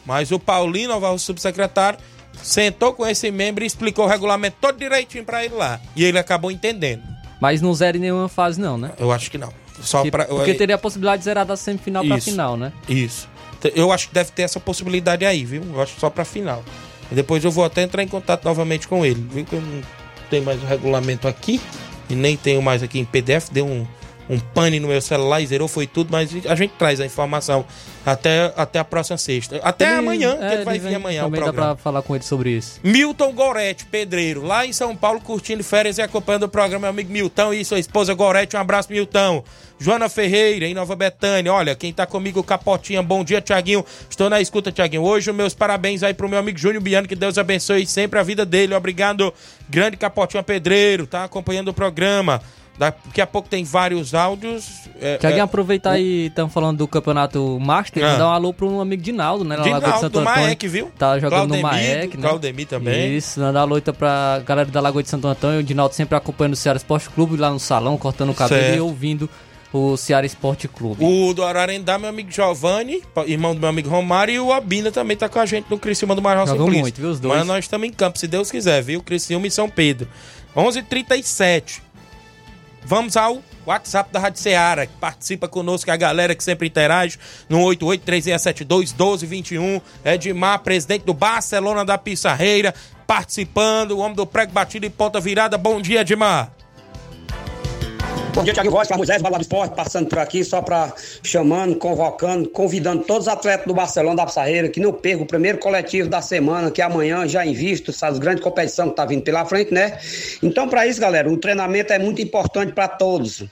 Mas o Paulinho, o subsecretário, sentou com esse membro e explicou o regulamento todo direitinho para ele lá. E ele acabou entendendo. Mas não zera em nenhuma fase, não, né? Eu acho que não. Só que, pra, porque teria a possibilidade de zerar da semifinal para final, né? Isso. Eu acho que deve ter essa possibilidade aí, viu? Eu acho só para final. E depois eu vou até entrar em contato novamente com ele. Viu que eu não tenho mais o regulamento aqui e nem tenho mais aqui em PDF. Deu um, um pane no meu celular e zerou, foi tudo, mas a gente traz a informação até, até a próxima sexta. Até ele, amanhã, é, que ele vai vir amanhã também o programa. dá pra falar com ele sobre isso. Milton Gorete, pedreiro, lá em São Paulo, curtindo férias e acompanhando o programa, meu amigo Milton e sua esposa Gorete. Um abraço, Milton. Joana Ferreira, em Nova Betânia. Olha, quem tá comigo, Capotinha. Bom dia, Tiaguinho. Estou na escuta, Tiaguinho. Hoje, meus parabéns aí pro meu amigo Júnior Biano. Que Deus abençoe sempre a vida dele. Obrigado, grande Capotinha Pedreiro. Tá acompanhando o programa. Daqui a pouco tem vários áudios. É, Tiaguinho, é, aproveitar aí, estamos falando do campeonato Master, ah. dar um alô pro um amigo Dinaldo, né? Dinaldo, Lagoa de Santo Antônio. Maek, viu? Tá jogando Claudemir, no Maek, né? Claudemir também. Isso, mandar alô então pra galera da Lagoa de Santo Antônio. O Dinaldo sempre acompanhando o Ceará Esporte Clube lá no salão, cortando o cabelo certo. e ouvindo o Ceará Esporte Clube. O do Ararendá, meu amigo Giovanni, irmão do meu amigo Romário, e o Abina também tá com a gente no Criciúma do Major Jogou muito, viu, os dois. Mas nós estamos em campo, se Deus quiser, viu? Criciúma e São Pedro. 11:37. Vamos ao WhatsApp da Rádio Ceará, que participa conosco, a galera que sempre interage no 8836721221. Edmar, presidente do Barcelona da Pissarreira, participando, o homem do prego batido e ponta virada. Bom dia, Edmar. Bom dia, Thiago Voz, para Moisés, Balado Esporte, passando por aqui só para chamando, convocando, convidando todos os atletas do Barcelona da Pissarreira que não percam o primeiro coletivo da semana, que amanhã já invisto, essas grandes competições que tá vindo pela frente, né? Então, para isso, galera, o treinamento é muito importante para todos.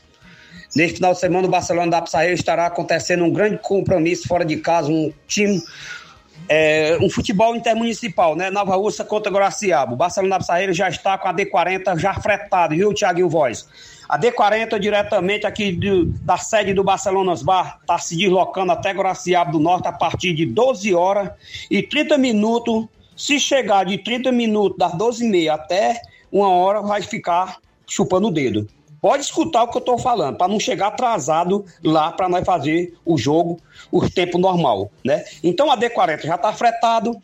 Neste final de semana, o Barcelona da Pissarreira estará acontecendo um grande compromisso fora de casa, um time é, um futebol intermunicipal, né? Nova Russa contra Guaraciaba. O Barcelona da Pissarreira já está com a D40 já fretado, viu, Thiago Voz? A D40 diretamente aqui do, da sede do Barcelonas Bar está se deslocando até Guaraciaba do Norte a partir de 12 horas e 30 minutos. Se chegar de 30 minutos, das 12h30 até uma hora, vai ficar chupando o dedo. Pode escutar o que eu estou falando, para não chegar atrasado lá para nós fazer o jogo, o tempo normal, né? Então a D40 já está fretado,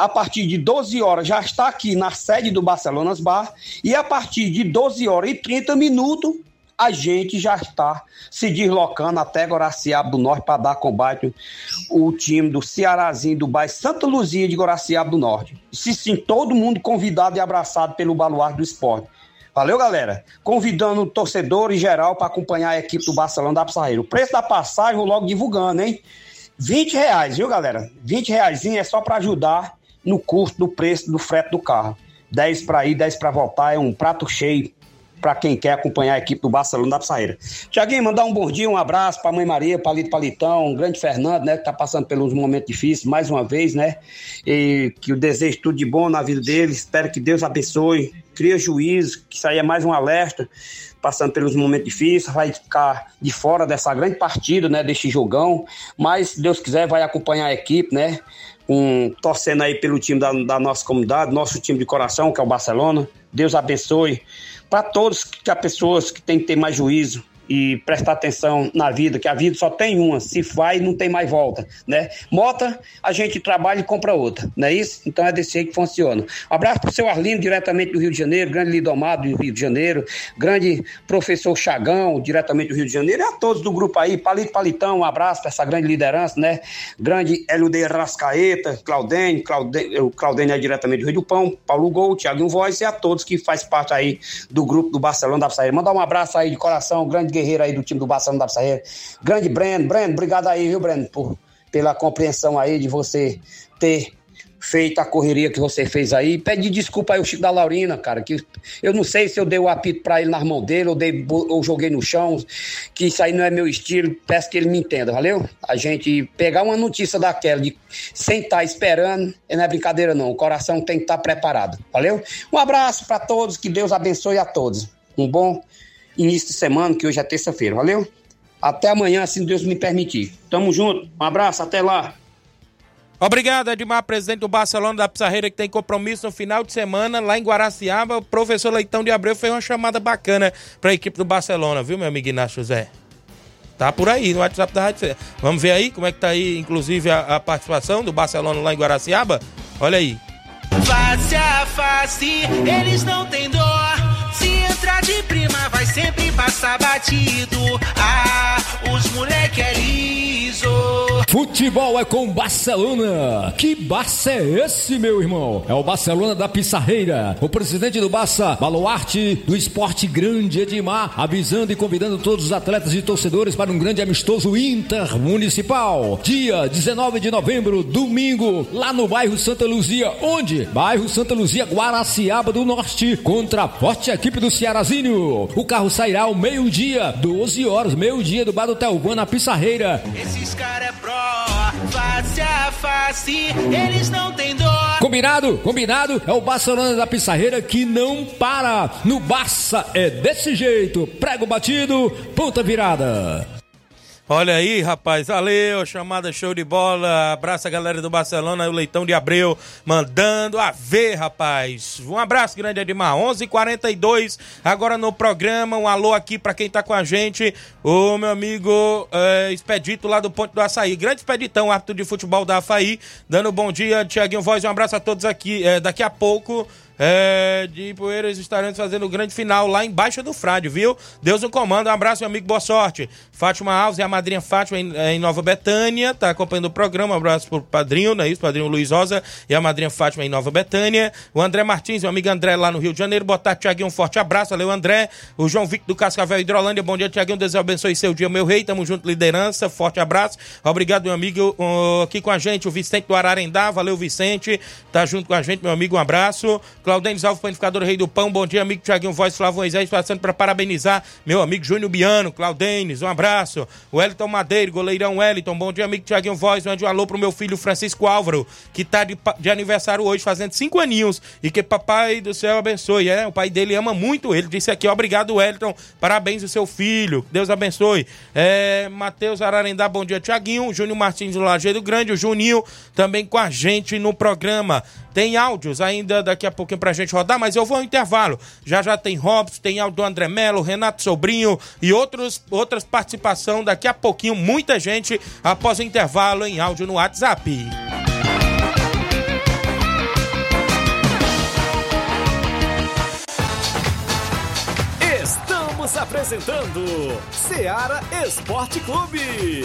a partir de 12 horas já está aqui na sede do Barcelonas Bar e a partir de 12 horas e 30 minutos a gente já está se deslocando até Goraciaba do Norte para dar combate o time do Cearazinho do bairro Santa Luzia de Goraciaba do Norte. Se sim, todo mundo convidado e abraçado pelo Baluarte do Esporte. Valeu, galera. Convidando o torcedor em geral para acompanhar a equipe do Barcelona da Pissarreira. O preço da passagem, vou logo divulgando, hein? 20 reais, viu, galera? 20 reais é só para ajudar no custo do preço do frete do carro. 10 para ir, 10 para voltar, é um prato cheio para quem quer acompanhar a equipe do Barcelona da Psaíra. Tiaguinho, mandar um bom dia, um abraço para a mãe Maria, Palito Palitão, um grande Fernando, né, que está passando pelos momentos difíceis, mais uma vez, né, e que eu desejo tudo de bom na vida dele, espero que Deus abençoe, cria juízo, que aí é mais um alerta, passando pelos momentos difíceis, vai ficar de fora dessa grande partida, né, deste jogão, mas se Deus quiser vai acompanhar a equipe, né, um, torcendo aí pelo time da, da nossa comunidade, nosso time de coração, que é o Barcelona, Deus abençoe, para todos que há pessoas que têm que ter mais juízo, e prestar atenção na vida, que a vida só tem uma, se faz não tem mais volta, né? Mota, a gente trabalha e compra outra, não é isso? Então é desse jeito que funciona. Um abraço pro seu Arlindo, diretamente do Rio de Janeiro, grande Lidomado do Rio de Janeiro, grande professor Chagão, diretamente do Rio de Janeiro, e a todos do grupo aí, Palito Palitão, um abraço para essa grande liderança, né? Grande LD Rascaeta, Claudene, Claudene, o Claudene é diretamente do Rio do Pão, Paulo Gol, Thiago Voz e a todos que faz parte aí do grupo do Barcelona da Saída. Mandar um abraço aí de coração, grande guerreiro aí do time do Barcelona da Pissarreira. Grande Breno, Breno, obrigado aí, viu, Breno, por, pela compreensão aí de você ter feito a correria que você fez aí. Pede desculpa aí o Chico da Laurina, cara, que eu não sei se eu dei o apito para ele nas mãos dele ou, dei, ou joguei no chão, que isso aí não é meu estilo, peço que ele me entenda, valeu? A gente pegar uma notícia daquela de sem estar tá esperando, não é brincadeira não, o coração tem que estar tá preparado, valeu? Um abraço para todos, que Deus abençoe a todos. Um bom início de semana, que hoje é terça-feira. Valeu? Até amanhã, se Deus me permitir. Tamo junto. Um abraço, até lá. Obrigado, Edmar, presidente do Barcelona da Pissarreira, que tem compromisso no final de semana lá em Guaraciaba. O professor Leitão de Abreu fez uma chamada bacana para a equipe do Barcelona, viu, meu amigo Inácio José? Tá por aí no WhatsApp da Rádio Vamos ver aí como é que tá aí, inclusive, a, a participação do Barcelona lá em Guaraciaba? Olha aí. Face a face, eles não têm dor. Se entrar de prima, vai sempre passar batido. Ah, os moleque é liso. Futebol é com Barcelona. Que Barça é esse, meu irmão? É o Barcelona da Pissarreira. O presidente do Barça, Baluarte, do Esporte Grande Edmar, avisando e convidando todos os atletas e torcedores para um grande amistoso intermunicipal. Dia 19 de novembro, domingo, lá no bairro Santa Luzia. Onde? Bairro Santa Luzia, Guaraciaba do Norte, contra forte equipe do Cearazinho. O carro sairá ao meio-dia, 12 horas, meio-dia do Bar do Telvan na Pissarreira. Esses caras é pró, face a face, eles não têm dor. Combinado? Combinado? É o Barcelona da Pissarreira que não para. No Barça é desse jeito. Prego batido, ponta virada. Olha aí, rapaz, valeu, chamada show de bola. Abraço a galera do Barcelona, o Leitão de Abreu, mandando a ver, rapaz. Um abraço grande, Edmar. 11:42 h 42 agora no programa. Um alô aqui para quem tá com a gente, o meu amigo é, Expedito lá do Ponte do Açaí. Grande Expeditão, árbitro de futebol da AFAI, dando bom dia, Tiaguinho Voz. Um abraço a todos aqui. É, daqui a pouco é, de Poeiras estaremos fazendo o grande final lá embaixo do Frade, viu? Deus no comando, um abraço, meu amigo, boa sorte. Fátima Alves e a madrinha Fátima em, em Nova Betânia, tá acompanhando o programa, um abraço pro padrinho, não é isso? Padrinho Luiz Rosa e a madrinha Fátima em Nova Betânia. O André Martins, meu amigo André lá no Rio de Janeiro, boa tarde, Tiaguinho, um forte abraço, valeu André. O João Victor do Cascavel Hidrolândia, bom dia, Tiaguinho, Deus abençoe seu dia, meu rei, tamo junto, liderança, forte abraço. Obrigado, meu amigo, aqui com a gente, o Vicente do Ararendá, valeu Vicente, tá junto com a gente, meu amigo, um abraço. Claudênis Alves, panificador Rei do Pão, bom dia, amigo Tiaguinho Voz, Flávio Moisés, passando para parabenizar meu amigo Júnior Biano, Claudênis, um abraço. O Wellington Madeiro, goleirão Wellington, bom dia, amigo Tiaguinho Voz, mande um alô pro meu filho Francisco Álvaro, que tá de, de aniversário hoje, fazendo cinco aninhos, e que papai do céu abençoe, é, o pai dele ama muito ele, disse aqui, obrigado Wellington, parabéns ao seu filho, Deus abençoe. É, Matheus Ararendá, bom dia, Tiaguinho, Júnior Martins do Lajeiro Grande, o Juninho também com a gente no programa. Tem áudios ainda daqui a pouquinho pra gente rodar, mas eu vou ao intervalo. Já já tem Robson, tem áudio do André Melo, Renato Sobrinho e outros, outras participação daqui a pouquinho. Muita gente após o intervalo em áudio no WhatsApp. Estamos apresentando Seara Esporte Clube.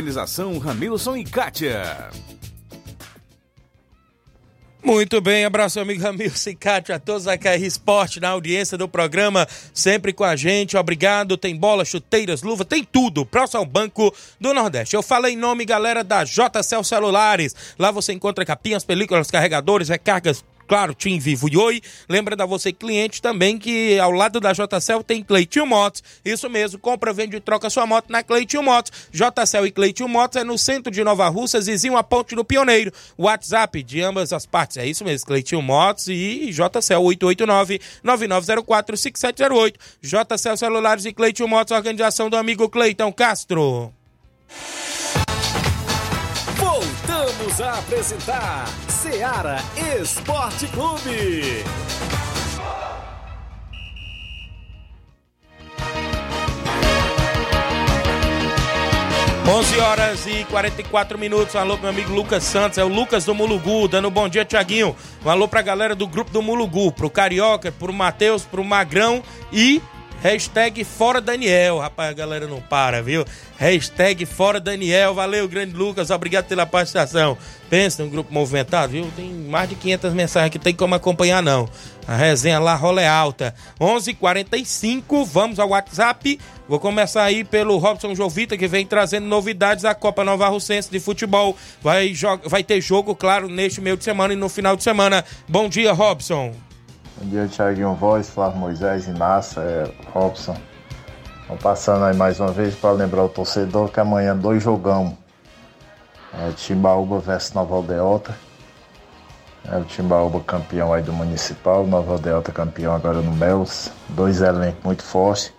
Ramilson e Kátia. Muito bem, abraço amigo Ramilson e Cátia, a todos da KR Esporte na audiência do programa, sempre com a gente, obrigado, tem bola, chuteiras, luva, tem tudo, próximo ao Banco do Nordeste. Eu falei em nome, galera, da JCL Celulares, lá você encontra capinhas, películas, carregadores, recargas, claro, Tim Vivo e Oi. Lembra da você, cliente, também que ao lado da JCL tem Cleitinho Motos. Isso mesmo, compra, vende e troca sua moto na Cleitinho Motos. JCL e Cleitinho Motos é no centro de Nova Russa, vizinho a Ponte do Pioneiro. WhatsApp de ambas as partes, é isso mesmo, Cleitinho Motos e JCL 889-9904-5708. JCL Celulares e Cleitinho Motos, organização do amigo Cleiton Castro. Voltamos a apresentar Seara Esporte Clube. 11 horas e 44 minutos. Alô, meu amigo Lucas Santos, é o Lucas do Mulugu, dando um bom dia, Tiaguinho. Um alô pra galera do grupo do Mulugu, pro Carioca, pro Matheus, pro Magrão e Hashtag Fora Daniel. Rapaz, a galera não para, viu? Hashtag Fora Daniel. Valeu, grande Lucas. Obrigado pela participação. Pensa num grupo movimentado, viu? Tem mais de 500 mensagens que tem como acompanhar, não. A resenha lá rola é alta. 11:45 h 45 vamos ao WhatsApp. Vou começar aí pelo Robson Jovita, que vem trazendo novidades da Copa Nova Russense de futebol. Vai, vai ter jogo, claro, neste meio de semana e no final de semana. Bom dia, Robson. Bom dia, Thiaguinho Voz, Flávio Moisés, Inácio, é, Robson. Vamos passando aí mais uma vez para lembrar o torcedor que amanhã dois jogão. É, Timbaúba versus Nova Aldeota. É, o Timbaúba campeão aí do Municipal, Nova Aldeota campeão agora no Melos. Dois elencos muito fortes.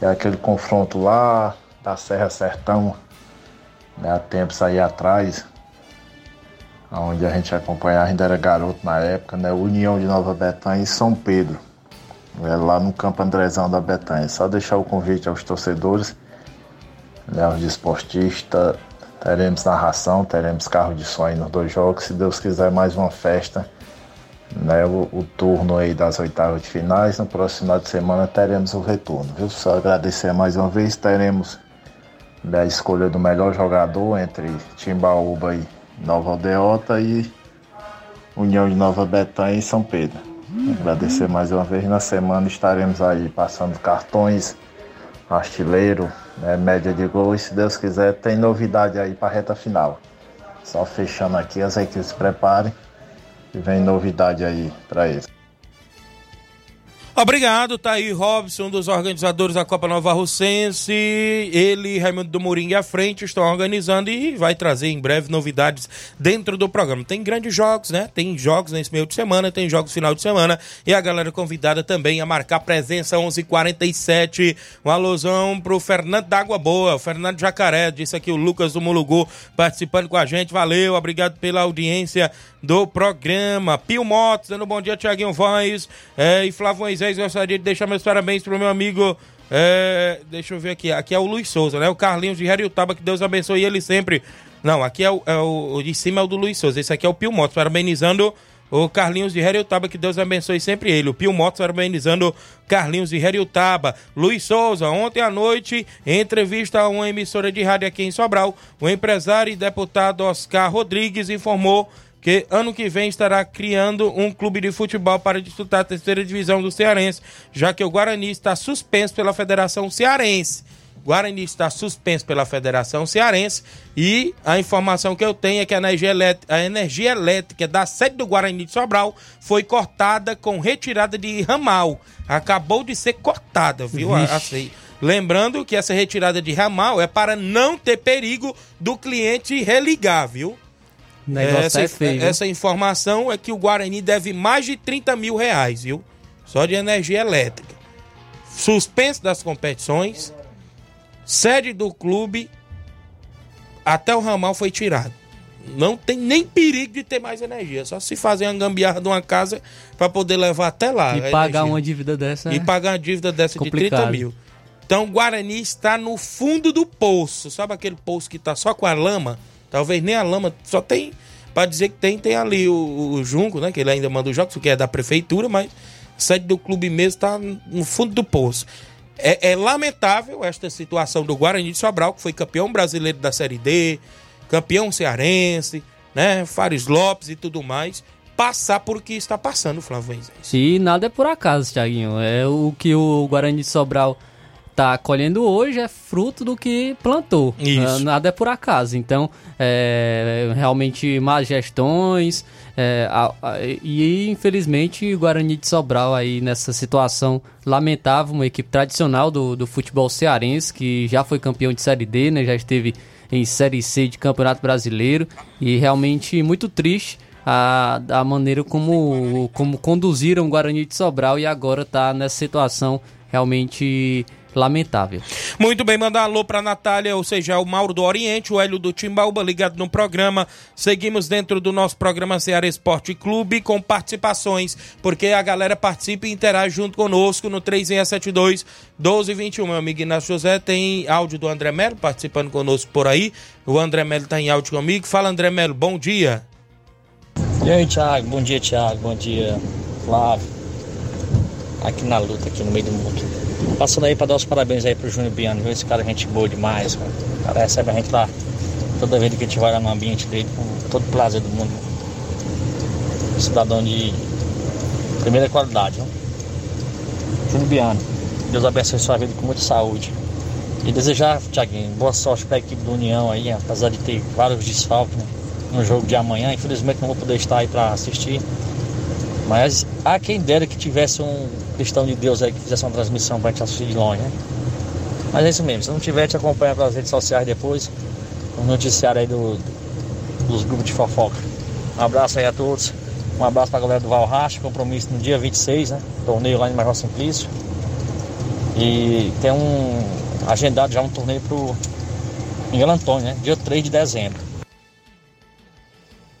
É aquele confronto lá da Serra Sertão. Né, há tempos aí atrás, onde a gente acompanhava, ainda era garoto na época, né? União de Nova Betânia e São Pedro, né? lá no campo Andrezão da Betânia. Só deixar o convite aos torcedores, né? aos desportistas, teremos narração, teremos carro de aí nos dois jogos, se Deus quiser mais uma festa, né? O, o turno aí das oitavas de finais, no próximo final de semana teremos o retorno, viu? Só agradecer mais uma vez, teremos né, a escolha do melhor jogador entre Timbaúba e Nova Aldeota e União de Nova Betânia e São Pedro. Agradecer mais uma vez. Na semana estaremos aí passando cartões, artilheiro, né, média de gols. Se Deus quiser, tem novidade aí para a reta final. Só fechando aqui, as equipes se preparem e vem novidade aí para eles. Obrigado, tá aí Robson, um dos organizadores da Copa Nova Russense. Ele Raimundo do Moringue à frente estão organizando e vai trazer em breve novidades dentro do programa. Tem grandes jogos, né? Tem jogos nesse meio de semana, tem jogos final de semana e a galera convidada também a marcar presença 11:47. Um alusão pro Fernando da Água Boa, o Fernando Jacaré, disse aqui o Lucas do Mulugu participando com a gente. Valeu, obrigado pela audiência do programa. Pio Motos, dando bom dia, Tiaguinho Voz é, e Flávio Moisés. Gostaria de deixar meus parabéns pro meu amigo. É, deixa eu ver aqui. Aqui é o Luiz Souza, né? O Carlinhos de Heriutaba, que Deus abençoe ele sempre. Não, aqui é o, é o de cima é o do Luiz Souza. Esse aqui é o Pio Motos, parabenizando o Carlinhos de Heriutaba, que Deus abençoe sempre ele. O Pio Motos parabenizando Carlinhos de Heriutaba. Luiz Souza, ontem à noite, em entrevista a uma emissora de rádio aqui em Sobral, o empresário e deputado Oscar Rodrigues informou que ano que vem estará criando um clube de futebol para disputar a terceira divisão do Cearense, já que o Guarani está suspenso pela Federação Cearense. Guarani está suspenso pela Federação Cearense e a informação que eu tenho é que a energia elétrica, a energia elétrica da sede do Guarani de Sobral foi cortada com retirada de ramal. Acabou de ser cortada, viu? Assim. Lembrando que essa retirada de ramal é para não ter perigo do cliente religar, viu? O negócio essa, é feio. essa informação é que o Guarani deve mais de 30 mil reais, viu? Só de energia elétrica. Suspenso das competições, sede do clube, até o ramal foi tirado. Não tem nem perigo de ter mais energia. Só se fazer uma gambiarra de uma casa para poder levar até lá. E a pagar energia. uma dívida dessa. E é pagar uma dívida dessa de complicado. 30 mil. Então o Guarani está no fundo do poço. Sabe aquele poço que tá só com a lama? Talvez nem a lama, só tem. Pra dizer que tem, tem ali o, o Junco, né? Que ele ainda manda os jogos, que é da prefeitura, mas a sede do clube mesmo tá no fundo do poço. É, é lamentável esta situação do Guarani de Sobral, que foi campeão brasileiro da Série D, campeão cearense, né? Fares Lopes e tudo mais, passar por o que está passando, Flávio Moisés. E nada é por acaso, Thiaguinho. É o que o Guarani de Sobral tá colhendo hoje é fruto do que plantou. Isso. Ah, Nada é por acaso. Então, é, realmente más gestões é, a- a- e infelizmente o Guarani de Sobral aí nessa situação lamentável, uma equipe tradicional do, do futebol cearense que já foi campeão de Série D, né? Já esteve em Série C de Campeonato Brasileiro e realmente muito triste a, a maneira como, como conduziram o Guarani de Sobral e agora tá nessa situação realmente lamentável. Muito bem, mandar um alô pra Natália, ou seja, o Mauro do Oriente, o Hélio do Timbaúba ligado no programa. Seguimos dentro do nosso programa Ceará Esporte Clube com participações, porque a galera participa e interage junto conosco no 3672 1221. Meu amigo Inácio José tem áudio do André Melo participando conosco por aí. O André Melo tá em áudio comigo. Fala, André Melo, bom dia. E aí, Thiago? Bom dia, Thiago. Bom dia, Flávio. Aqui na luta, aqui no meio do mundo. Passando aí pra dar os parabéns aí pro Júnior Biano, viu? Esse cara é gente boa demais, cara. O cara recebe a gente lá toda vez que a gente vai lá no ambiente dele, com todo o prazer do mundo. Cidadão de primeira qualidade, viu? Júnior Biano, Deus abençoe sua vida com muita saúde. E desejar, Thiaguinho, boa sorte pra equipe do União aí, apesar de ter vários desfalques né, no jogo de amanhã. Infelizmente não vou poder estar aí pra assistir. Mas há quem dera que tivesse um cristão de Deus aí que fizesse uma transmissão pra gente assistir de longe, né? Mas é isso mesmo, se não tiver, te acompanha pelas redes sociais depois, no noticiário aí do, dos grupos de fofoca. Um abraço aí a todos, um abraço pra galera do Valracha, compromisso no dia 26, né? Torneio lá em Major Simplício. E tem um agendado já um torneio pro Miguel Antônio, né? Dia 3 de dezembro.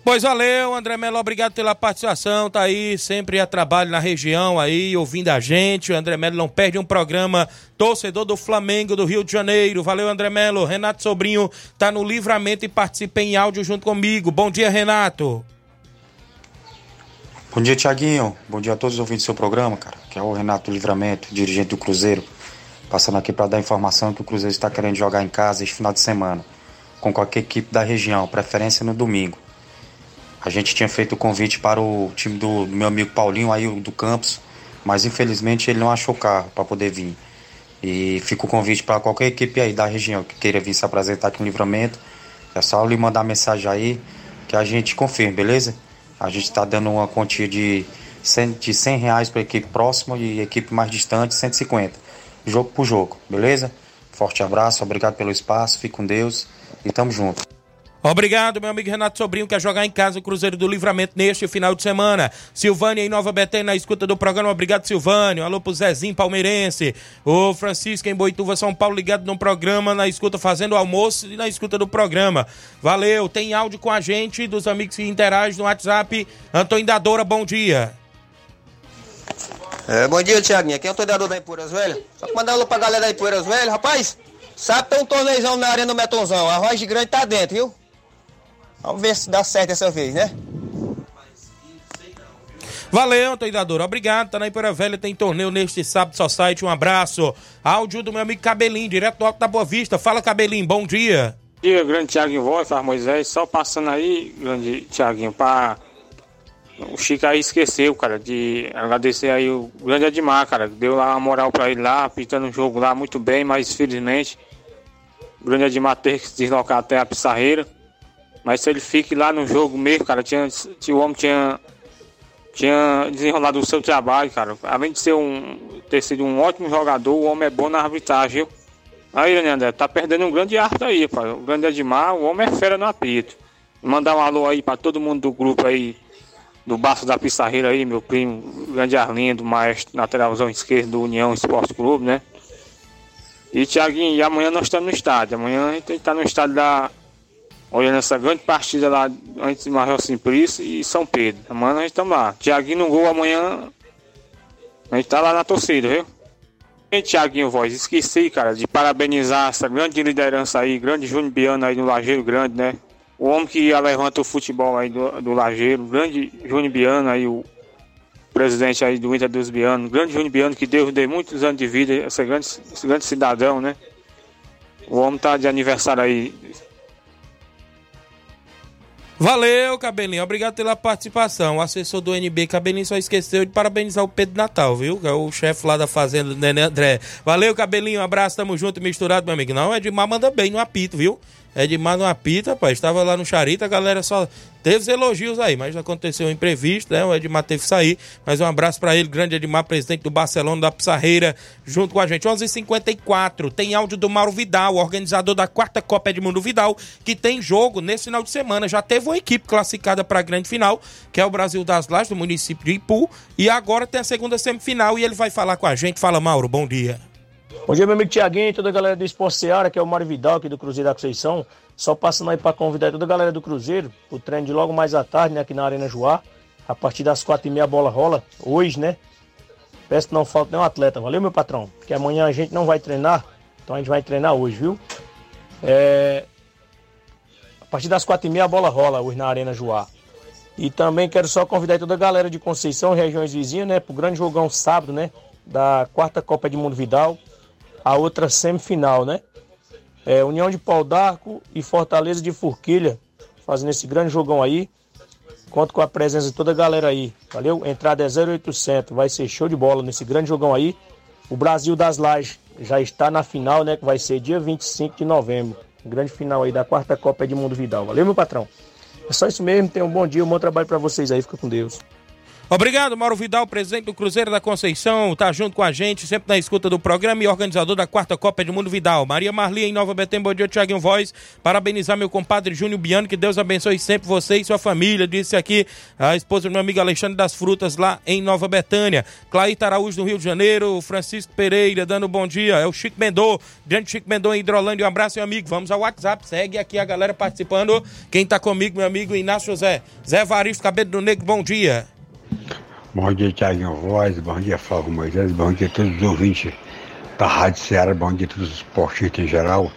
Pois valeu, André Melo, obrigado pela participação, tá aí sempre a trabalho na região aí, ouvindo a gente, o André Melo não perde um programa, torcedor do Flamengo do Rio de Janeiro, valeu André Melo, Renato Sobrinho tá no livramento e participa em áudio junto comigo, bom dia Renato. Bom dia, Tiaguinho. Bom dia a todos os ouvintes do seu programa, cara. Que é o Renato Livramento, dirigente do Cruzeiro. Passando aqui para dar informação que o Cruzeiro está querendo jogar em casa este final de semana, com qualquer equipe da região, preferência no domingo. A gente tinha feito o convite para o time do, do meu amigo Paulinho, aí do Campos, mas infelizmente ele não achou carro para poder vir. E fica o convite para qualquer equipe aí da região que queira vir se apresentar aqui no Livramento. É só lhe mandar mensagem aí que a gente confirma, beleza? A gente está dando uma quantia de de 100 reais para equipe próxima e equipe mais distante 150, jogo por jogo, beleza? Forte abraço, obrigado pelo espaço, fique com Deus e tamo junto. Obrigado, meu amigo Renato Sobrinho, quer jogar em casa o Cruzeiro do Livramento neste final de semana. Silvânia em Nova Betânia, na escuta do programa. Obrigado, Silvânio. Alô pro Zezinho Palmeirense. O Francisco em Boituva, São Paulo, ligado no programa, na escuta, fazendo almoço e na escuta do programa. Valeu. Tem áudio com a gente, dos amigos que interagem no WhatsApp. Antônio Dadora, bom dia. É, bom dia, Tiaguinho. Aqui é o treinador da Empoeiras Velhas. Só mandar alô pra galera da Empoeiras Velhas, rapaz. Sabe tem um torneizão na arena do Metonzão. A Roja Grande tá dentro, viu? Vamos ver se dá certo dessa vez, né? Valeu, treinador. Obrigado. Tá na Ipoeira Velha, tem torneio neste sábado só site. Um abraço. Áudio do meu amigo Cabelinho, direto do Alto da Boa Vista. Fala, Cabelinho. Bom dia. Bom dia, grande Tiaguinho Voz, Faz Moisés. Só passando aí, grande Tiaguinho, pra. O Chico aí esqueceu, cara, de agradecer aí o grande Admar, cara. Deu lá uma moral pra ele lá, pintando o jogo lá muito bem, mas felizmente o grande Admar teve que se deslocar até a Pissarreira. Mas se ele fique lá no jogo mesmo, cara, tinha, tinha, o homem tinha, tinha desenrolado o seu trabalho, cara. Além de ser um, ter sido um ótimo jogador, o homem é bom na arbitragem? Aí, André, tá perdendo um grande arte aí, pai. O grande Edmar, o homem é fera no apito. Mandar um alô aí pra todo mundo do grupo aí, do Baço da Pissarreira aí, meu primo, grande Arlindo, maestro, lateralzão esquerdo do União Esporte Clube, né? E, Tiaguinho, e amanhã nós estamos no estádio. Amanhã a gente está no estádio da olhando essa grande partida lá antes de Major Simplício e São Pedro. Amanhã nós estamos lá. Tiaguinho no gol amanhã. A gente tá lá na torcida, viu? E Tiaguinho Voz, esqueci, cara, de parabenizar essa grande liderança aí, grande Júnior Biano aí no Lajeiro Grande, né? O homem que levanta o futebol aí do, do Lajeiro, grande Júnior Biano aí, o presidente aí do Inter dos Biano, grande Júnior Biano que Deus deu muitos anos de vida, esse grande, esse grande cidadão, né? O homem tá de aniversário aí, Valeu, Cabelinho. Obrigado pela participação. O assessor do NB, Cabelinho, só esqueceu de parabenizar o Pedro Natal, viu? É o chefe lá da fazenda, Nenê André. Valeu, Cabelinho. Um abraço, tamo junto, misturado, meu amigo. Não, Edmar manda bem no apito, viu? Edmar no apito, rapaz. Estava lá no Charita, a galera só teve os elogios aí, mas aconteceu um imprevisto, né? O Edmar teve que sair. Mas um abraço para ele, grande Edmar, presidente do Barcelona da Pissarreira, junto com a gente. 11:54 h 54 tem áudio do Mauro Vidal, organizador da quarta Copa Edmundo Vidal, que tem jogo nesse final de semana. Já teve uma equipe classificada para a grande final, que é o Brasil das Lajes, do município de Ipu. E agora tem a segunda semifinal e ele vai falar com a gente. Fala, Mauro, bom dia. Bom dia, meu amigo Tiaguinho, toda a galera do Esporte Seara, que é o Mário Vidal aqui do Cruzeiro da Conceição. Só passando aí para convidar toda a galera do Cruzeiro, o treino de logo mais à tarde, né, aqui na Arena Joá. A partir das quatro e meia a bola rola, hoje, né? Peço que não falte nenhum atleta, valeu, meu patrão? Porque amanhã a gente não vai treinar, então a gente vai treinar hoje, viu? É... A partir das quatro e meia a bola rola hoje na Arena Joá. E também quero só convidar toda a galera de Conceição, regiões vizinhas, né, pro grande jogão sábado, né? Da quarta Copa de Mundo Vidal a outra semifinal, né? É, União de Pau d'Arco e Fortaleza de Forquilha, fazendo esse grande jogão aí. Conto com a presença de toda a galera aí, valeu? Entrada é 0800, vai ser show de bola nesse grande jogão aí. O Brasil das Lajes já está na final, né? Que vai ser dia 25 de novembro. Grande final aí da quarta Copa de Mundo Vidal. Valeu, meu patrão? É só isso mesmo, tenham um bom dia, um bom trabalho para vocês aí, fica com Deus. Obrigado, Mauro Vidal, presidente do Cruzeiro da Conceição, tá junto com a gente, sempre na escuta do programa e organizador da quarta Copa de Mundo Vidal. Maria Marli em Nova Betém, bom dia, Thiaguinho Voz. Parabenizar meu compadre Júnior Biano, que Deus abençoe sempre você e sua família. Disse aqui a esposa do meu amigo Alexandre das Frutas, lá em Nova Betânia. Claíta Araújo, no Rio de Janeiro. Francisco Pereira, dando bom dia. É o Chico Mendô, grande Chico Mendô em Hidrolândia. Um abraço, meu amigo. Vamos ao WhatsApp, segue aqui a galera participando. Quem tá comigo, meu amigo Inácio José. Zé Varisto, Cabelo do Negro, bom dia. Bom dia, Tiaguinho Voz, bom dia, Flávio Moisés, bom dia a todos os ouvintes da Rádio Ceará, bom dia a todos os esportistas em geral.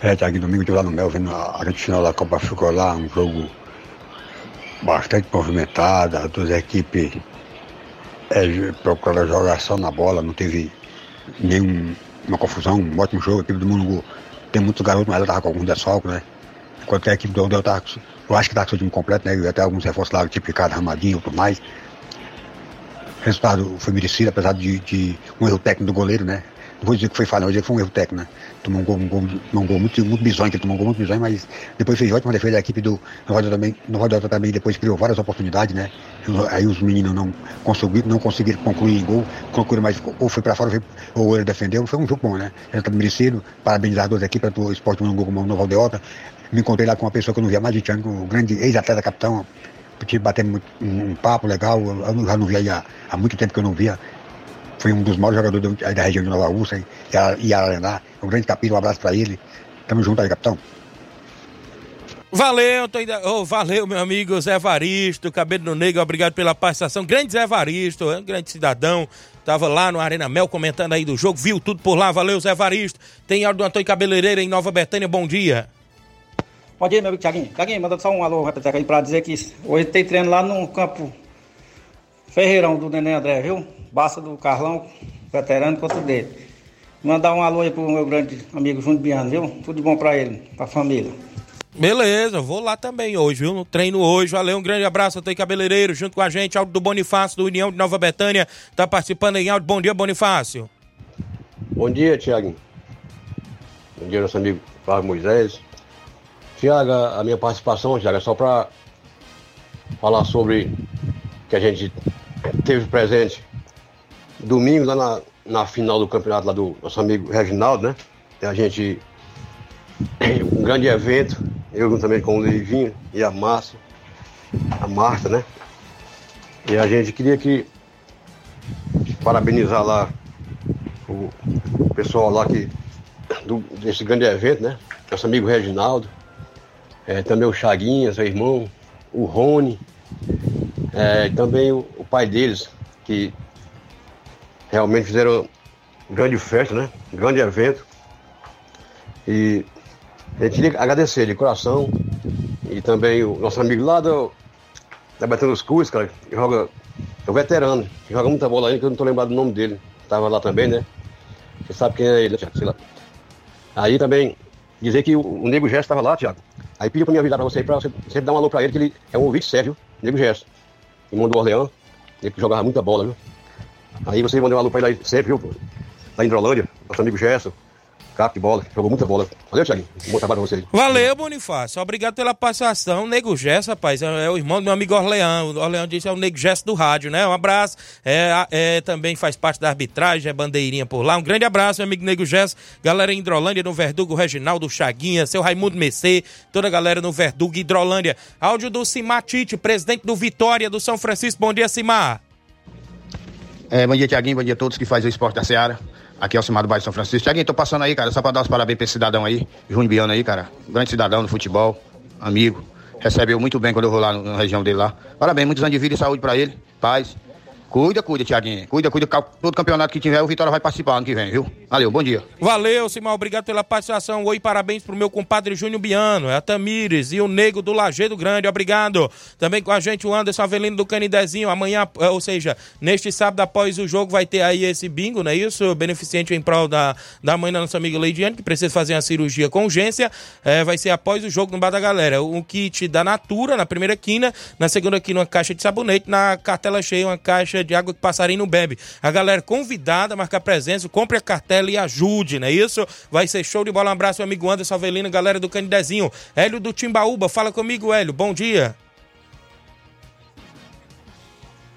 É, Tiaguinho, domingo estive lá no Mel, vendo a grande final da Copa ficou lá, um jogo bastante movimentado, as duas equipes é, procuraram jogar só na bola, não teve nenhuma confusão, um ótimo jogo, a equipe do mundo tem muitos garotos, mas ela estava com alguns desfalques, né? Enquanto a equipe do Odel tá, eu acho que está com o time completo, né? E até alguns reforços lá, tipo Ricardo Ramadinho e tudo mais. O resultado foi merecido, apesar de, de, um erro técnico do goleiro, né? Não vou dizer que foi falha, vou dizer que foi um erro técnico, né? Tomou um gol, um gol, um gol muito, muito bizonho, que tomou um gol muito bizonho, mas depois fez ótima defesa da equipe do Delta também. Delta também depois criou várias oportunidades, né? Aí os meninos não conseguiram, não conseguiram concluir em gol, concluíram mais, ou foi para fora, ou, ele defendeu. Foi um jogo bom, né? Resultado merecido. Parabenizar as duas equipes, do esporte um gol como o Nova Delta. Me encontrei lá com uma pessoa que eu não via mais de Tiago, o grande ex-atleta capitão, porque batendo um, um, papo legal, eu já não via há, muito tempo que eu não via. Foi um dos maiores jogadores da, da região de Nova Rússia e Araná. Um grande capítulo, um abraço para ele. Tamo junto aí, capitão. Valeu, tô ainda... oh, valeu, meu amigo Zé Varisto, Cabelo Negro, obrigado pela participação. Grande Zé Varisto, um grande cidadão. Tava lá no Arena Mel comentando aí do jogo, viu tudo por lá. Valeu, Zé Varisto. Tem áudio do Antônio Cabeleireira em Nova Betânia, bom dia. Bom dia, meu amigo Tiaguinho. Tiaguinho, manda só um alô aí pra dizer que hoje tem treino lá no campo Ferreirão do Neném André, viu? Basta do Carlão, veterano, contra dele. Mandar um alô aí pro meu grande amigo Júnior Biano, viu? Tudo de bom pra ele, pra família. Beleza, vou lá também hoje, viu? No treino hoje. Valeu, um grande abraço, Antônio Cabeleireiro, junto com a gente, áudio do Bonifácio, do União de Nova Betânia. Tá participando em áudio. Bom dia, Bonifácio. Bom dia, Tiago. Bom dia, nosso amigo Flávio Moisés. Tiago, a minha participação, Tiago, é só para falar sobre que a gente teve presente domingo lá na, na final do campeonato lá do nosso amigo Reginaldo, né? A gente. Um grande evento, eu juntamente com o Leivinho e a Márcia, a Marta, né? E a gente queria que parabenizar lá o pessoal lá que, do, desse grande evento, né? Nosso amigo Reginaldo, é, também o Chaguinha, seu irmão, o Rony, é, também o, o, pai deles, que realmente fizeram grande festa, né? Grande evento. E a gente queria agradecer de coração. E também o nosso amigo lá do, da Betânia dos Cruz, cara, que joga, é o veterano, que joga muita bola aí, que eu não tô lembrado do nome dele. Tava lá também, né? Você sabe quem é ele, né, Sei lá. Aí também dizer que o, o Nego Gesto estava lá, Tiago. Aí pediu pra me avisar pra você, pra você dar um alô pra ele, que ele é um ouvinte sério, Nego Gesto. Irmão do Orleão, ele que jogava muita bola, viu? Aí você mandou um alô pra ele aí sempre, viu? Lá em Hidrolândia, nosso amigo Gesto cap de bola, jogou muita bola. Valeu, Thiago. Bom trabalho pra você. Valeu, Bonifácio. Obrigado pela participação. Nego Gesso, rapaz, é, é, o irmão do meu amigo Orleão. O Orleão disse é o Nego Gesso do rádio, né? Um abraço. É, é, também faz parte da arbitragem, é bandeirinha por lá. Um grande abraço, meu amigo Nego Gesso. Galera em Hidrolândia, no Verdugo, Reginaldo Chaguinha, seu Raimundo Messê, toda a galera no Verdugo, Hidrolândia. Áudio do Simar Tite, presidente do Vitória do São Francisco. Bom dia, Simar. É, bom dia, Tiaguinho. Bom dia a todos que fazem o esporte da Seara. Aqui é o Cimar do Bairro São Francisco. Tiaguinho, tô passando aí, cara, só pra dar os parabéns pra esse cidadão aí, Júnior Biano aí, cara. Grande cidadão do futebol, amigo. Recebeu muito bem quando eu vou lá na região dele lá. Parabéns, muitos anos de vida e saúde pra ele. Paz. Cuida, cuida, Tiaguinho. Cuida, cuida. Todo campeonato que tiver, o Vitória vai participar ano que vem, viu? Valeu, bom dia. Valeu, Simão. Obrigado pela participação. Oi, parabéns pro meu compadre Júnior Biano, a Tamires e o Nego do Lajeado Grande. Obrigado. Também com a gente o Anderson Avelino do Canidezinho. Amanhã, eh, ou seja, neste sábado após o jogo, vai ter aí esse bingo, não é isso? Beneficente em prol da, da mãe da nossa amiga Leidiane, que precisa fazer uma cirurgia com urgência. É, vai ser após o jogo no Bar da Galera. Um kit da Natura, na primeira quina. Na segunda quina, uma caixa de sabonete. Na cartela cheia, uma caixa de água que passarinho não bebe. A galera convidada a marcar presença, compre a cartela e ajude, não é isso? Vai ser show de bola. Um abraço, meu amigo Anderson Avelino, galera do Canidezinho. Hélio do Timbaúba, fala comigo, Hélio. Bom dia.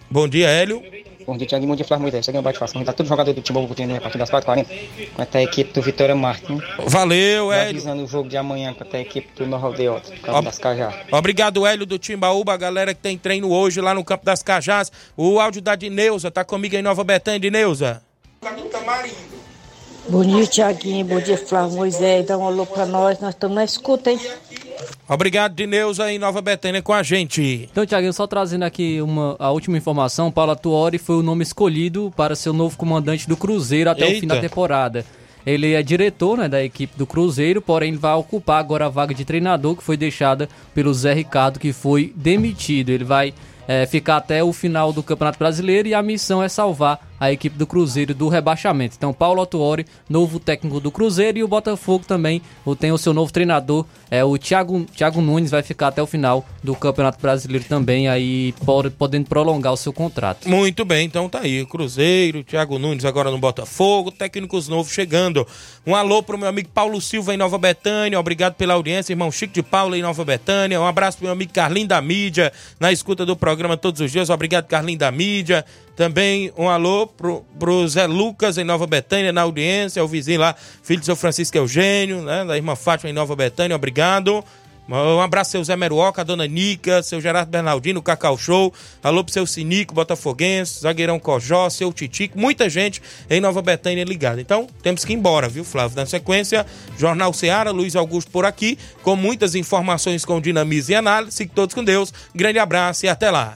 Bom dia, Hélio. Bom dia, Thiago. Bom dia, Flávio Moisés. Isso aqui é uma participação. Tá todo jogador do Timbaúba tendo a partir das 4h40 contra a equipe do Vitória Martins. Valeu, Hélio. Avisando o jogo de amanhã contra a equipe do Nova Aldeota, Campo Ob... das Cajás. Obrigado, Hélio do Timbaúba, a galera que tem treino hoje lá no Campo das Cajás. O áudio da Dineuza tá comigo em Nova Betânia, Dineuza. Bom dia, Tiaguinho. Bom dia, Flávio Moisés. Dá um alô pra nós. Nós estamos na escuta, hein? Obrigado, Dineuza, em Nova Betânia com a gente. Então, Tiaguinho, só trazendo aqui uma, a última informação. Paulo Tuori foi o nome escolhido para ser o novo comandante do Cruzeiro até Eita. o fim da temporada. Ele é diretor né, da equipe do Cruzeiro, porém vai ocupar agora a vaga de treinador que foi deixada pelo Zé Ricardo, que foi demitido. Ele vai é, ficar até o final do Campeonato Brasileiro e a missão é salvar a equipe do Cruzeiro do rebaixamento. Então, Paulo Autuori, novo técnico do Cruzeiro e o Botafogo também tem o seu novo treinador, é o Thiago, Thiago Nunes, vai ficar até o final do Campeonato Brasileiro também, aí podendo prolongar o seu contrato. Muito bem, então tá aí, Cruzeiro, Thiago Nunes agora no Botafogo, técnicos novos chegando. Um alô pro meu amigo Paulo Silva em Nova Betânia, obrigado pela audiência, irmão Chico de Paula em Nova Betânia, um abraço pro meu amigo Carlinho da Mídia, na escuta do programa todos os dias, obrigado Carlinho da Mídia, também um alô pro, pro Zé Lucas em Nova Betânia, na audiência, o vizinho lá, filho do seu Francisco Eugênio, né, da irmã Fátima em Nova Betânia, obrigado. Um abraço seu Zé Meruoca, dona Nica, seu Gerardo Bernardino, Cacau Show. Alô pro seu Sinico, Botafoguense, Zagueirão Cojó, seu Titico, muita gente em Nova Betânia ligada. Então, temos que ir embora, viu, Flávio? Na sequência, Jornal Ceará, Luiz Augusto por aqui, com muitas informações com dinamismo e análise. Fique todos com Deus. Grande abraço e até lá.